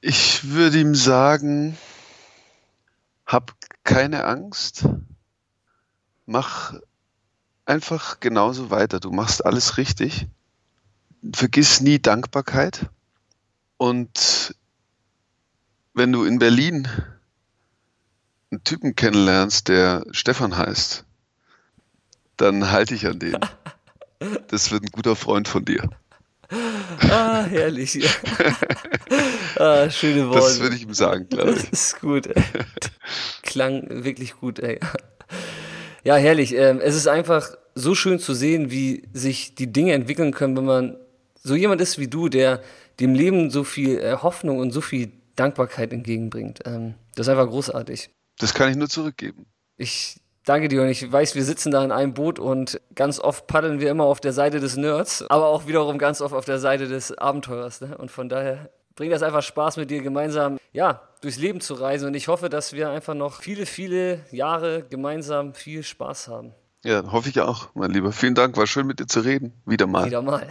Ich würde ihm sagen, hab keine Angst, mach einfach genauso weiter. Du machst alles richtig. Vergiss nie Dankbarkeit und wenn du in Berlin einen Typen kennenlernst, der Stefan heißt, dann halte ich an den. <laughs> Das wird ein guter Freund von dir. Ah, herrlich. <laughs> ah, schöne Worte. Das würde ich ihm sagen, glaube ich. Das ist gut. Ey. Klang wirklich gut, ey. Ja, herrlich. Ähm, es ist einfach so schön zu sehen, wie sich die Dinge entwickeln können, wenn man so jemand ist wie du, der dem Leben so viel äh, Hoffnung und so viel Dankbarkeit entgegenbringt. Ähm, das ist einfach großartig. Das kann ich nur zurückgeben. Ich danke dir und ich weiß, wir sitzen da in einem Boot und ganz oft paddeln wir immer auf der Seite des Nerds, aber auch wiederum ganz oft auf der Seite des Abenteurers. Ne? Und von daher bringt das einfach Spaß mit dir gemeinsam, ja, durchs Leben zu reisen und ich hoffe, dass wir einfach noch viele, viele Jahre gemeinsam viel Spaß haben. Ja, hoffe ich auch, mein Lieber. Vielen Dank, war schön mit dir zu reden. Wieder mal. Wieder mal.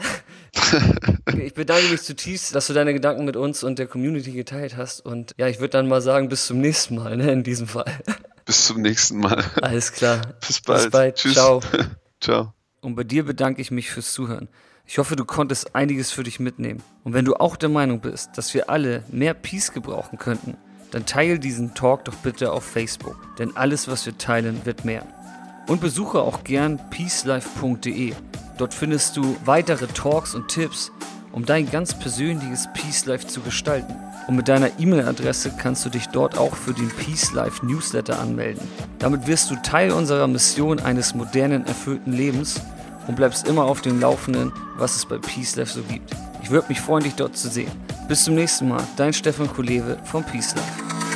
<laughs> ich bedanke mich zutiefst, dass du deine Gedanken mit uns und der Community geteilt hast. Und ja, ich würde dann mal sagen, bis zum nächsten Mal, ne, in diesem Fall. <laughs> Bis zum nächsten Mal. Alles klar. Bis bald. Bis bald. Tschüss. Ciao. <laughs> Ciao. Und bei dir bedanke ich mich fürs Zuhören. Ich hoffe, du konntest einiges für dich mitnehmen. Und wenn du auch der Meinung bist, dass wir alle mehr Peace gebrauchen könnten, dann teile diesen Talk doch bitte auf Facebook. Denn alles, was wir teilen, wird mehr. Und besuche auch gern peacelife.de. Dort findest du weitere Talks und Tipps, um dein ganz persönliches Peace Life zu gestalten. Und mit deiner E-Mail-Adresse kannst du dich dort auch für den Peace Life Newsletter anmelden. Damit wirst du Teil unserer Mission eines modernen, erfüllten Lebens und bleibst immer auf dem Laufenden, was es bei Peace Life so gibt. Ich würde mich freuen, dich dort zu sehen. Bis zum nächsten Mal, dein Stefan Kulewe vom Peace Life.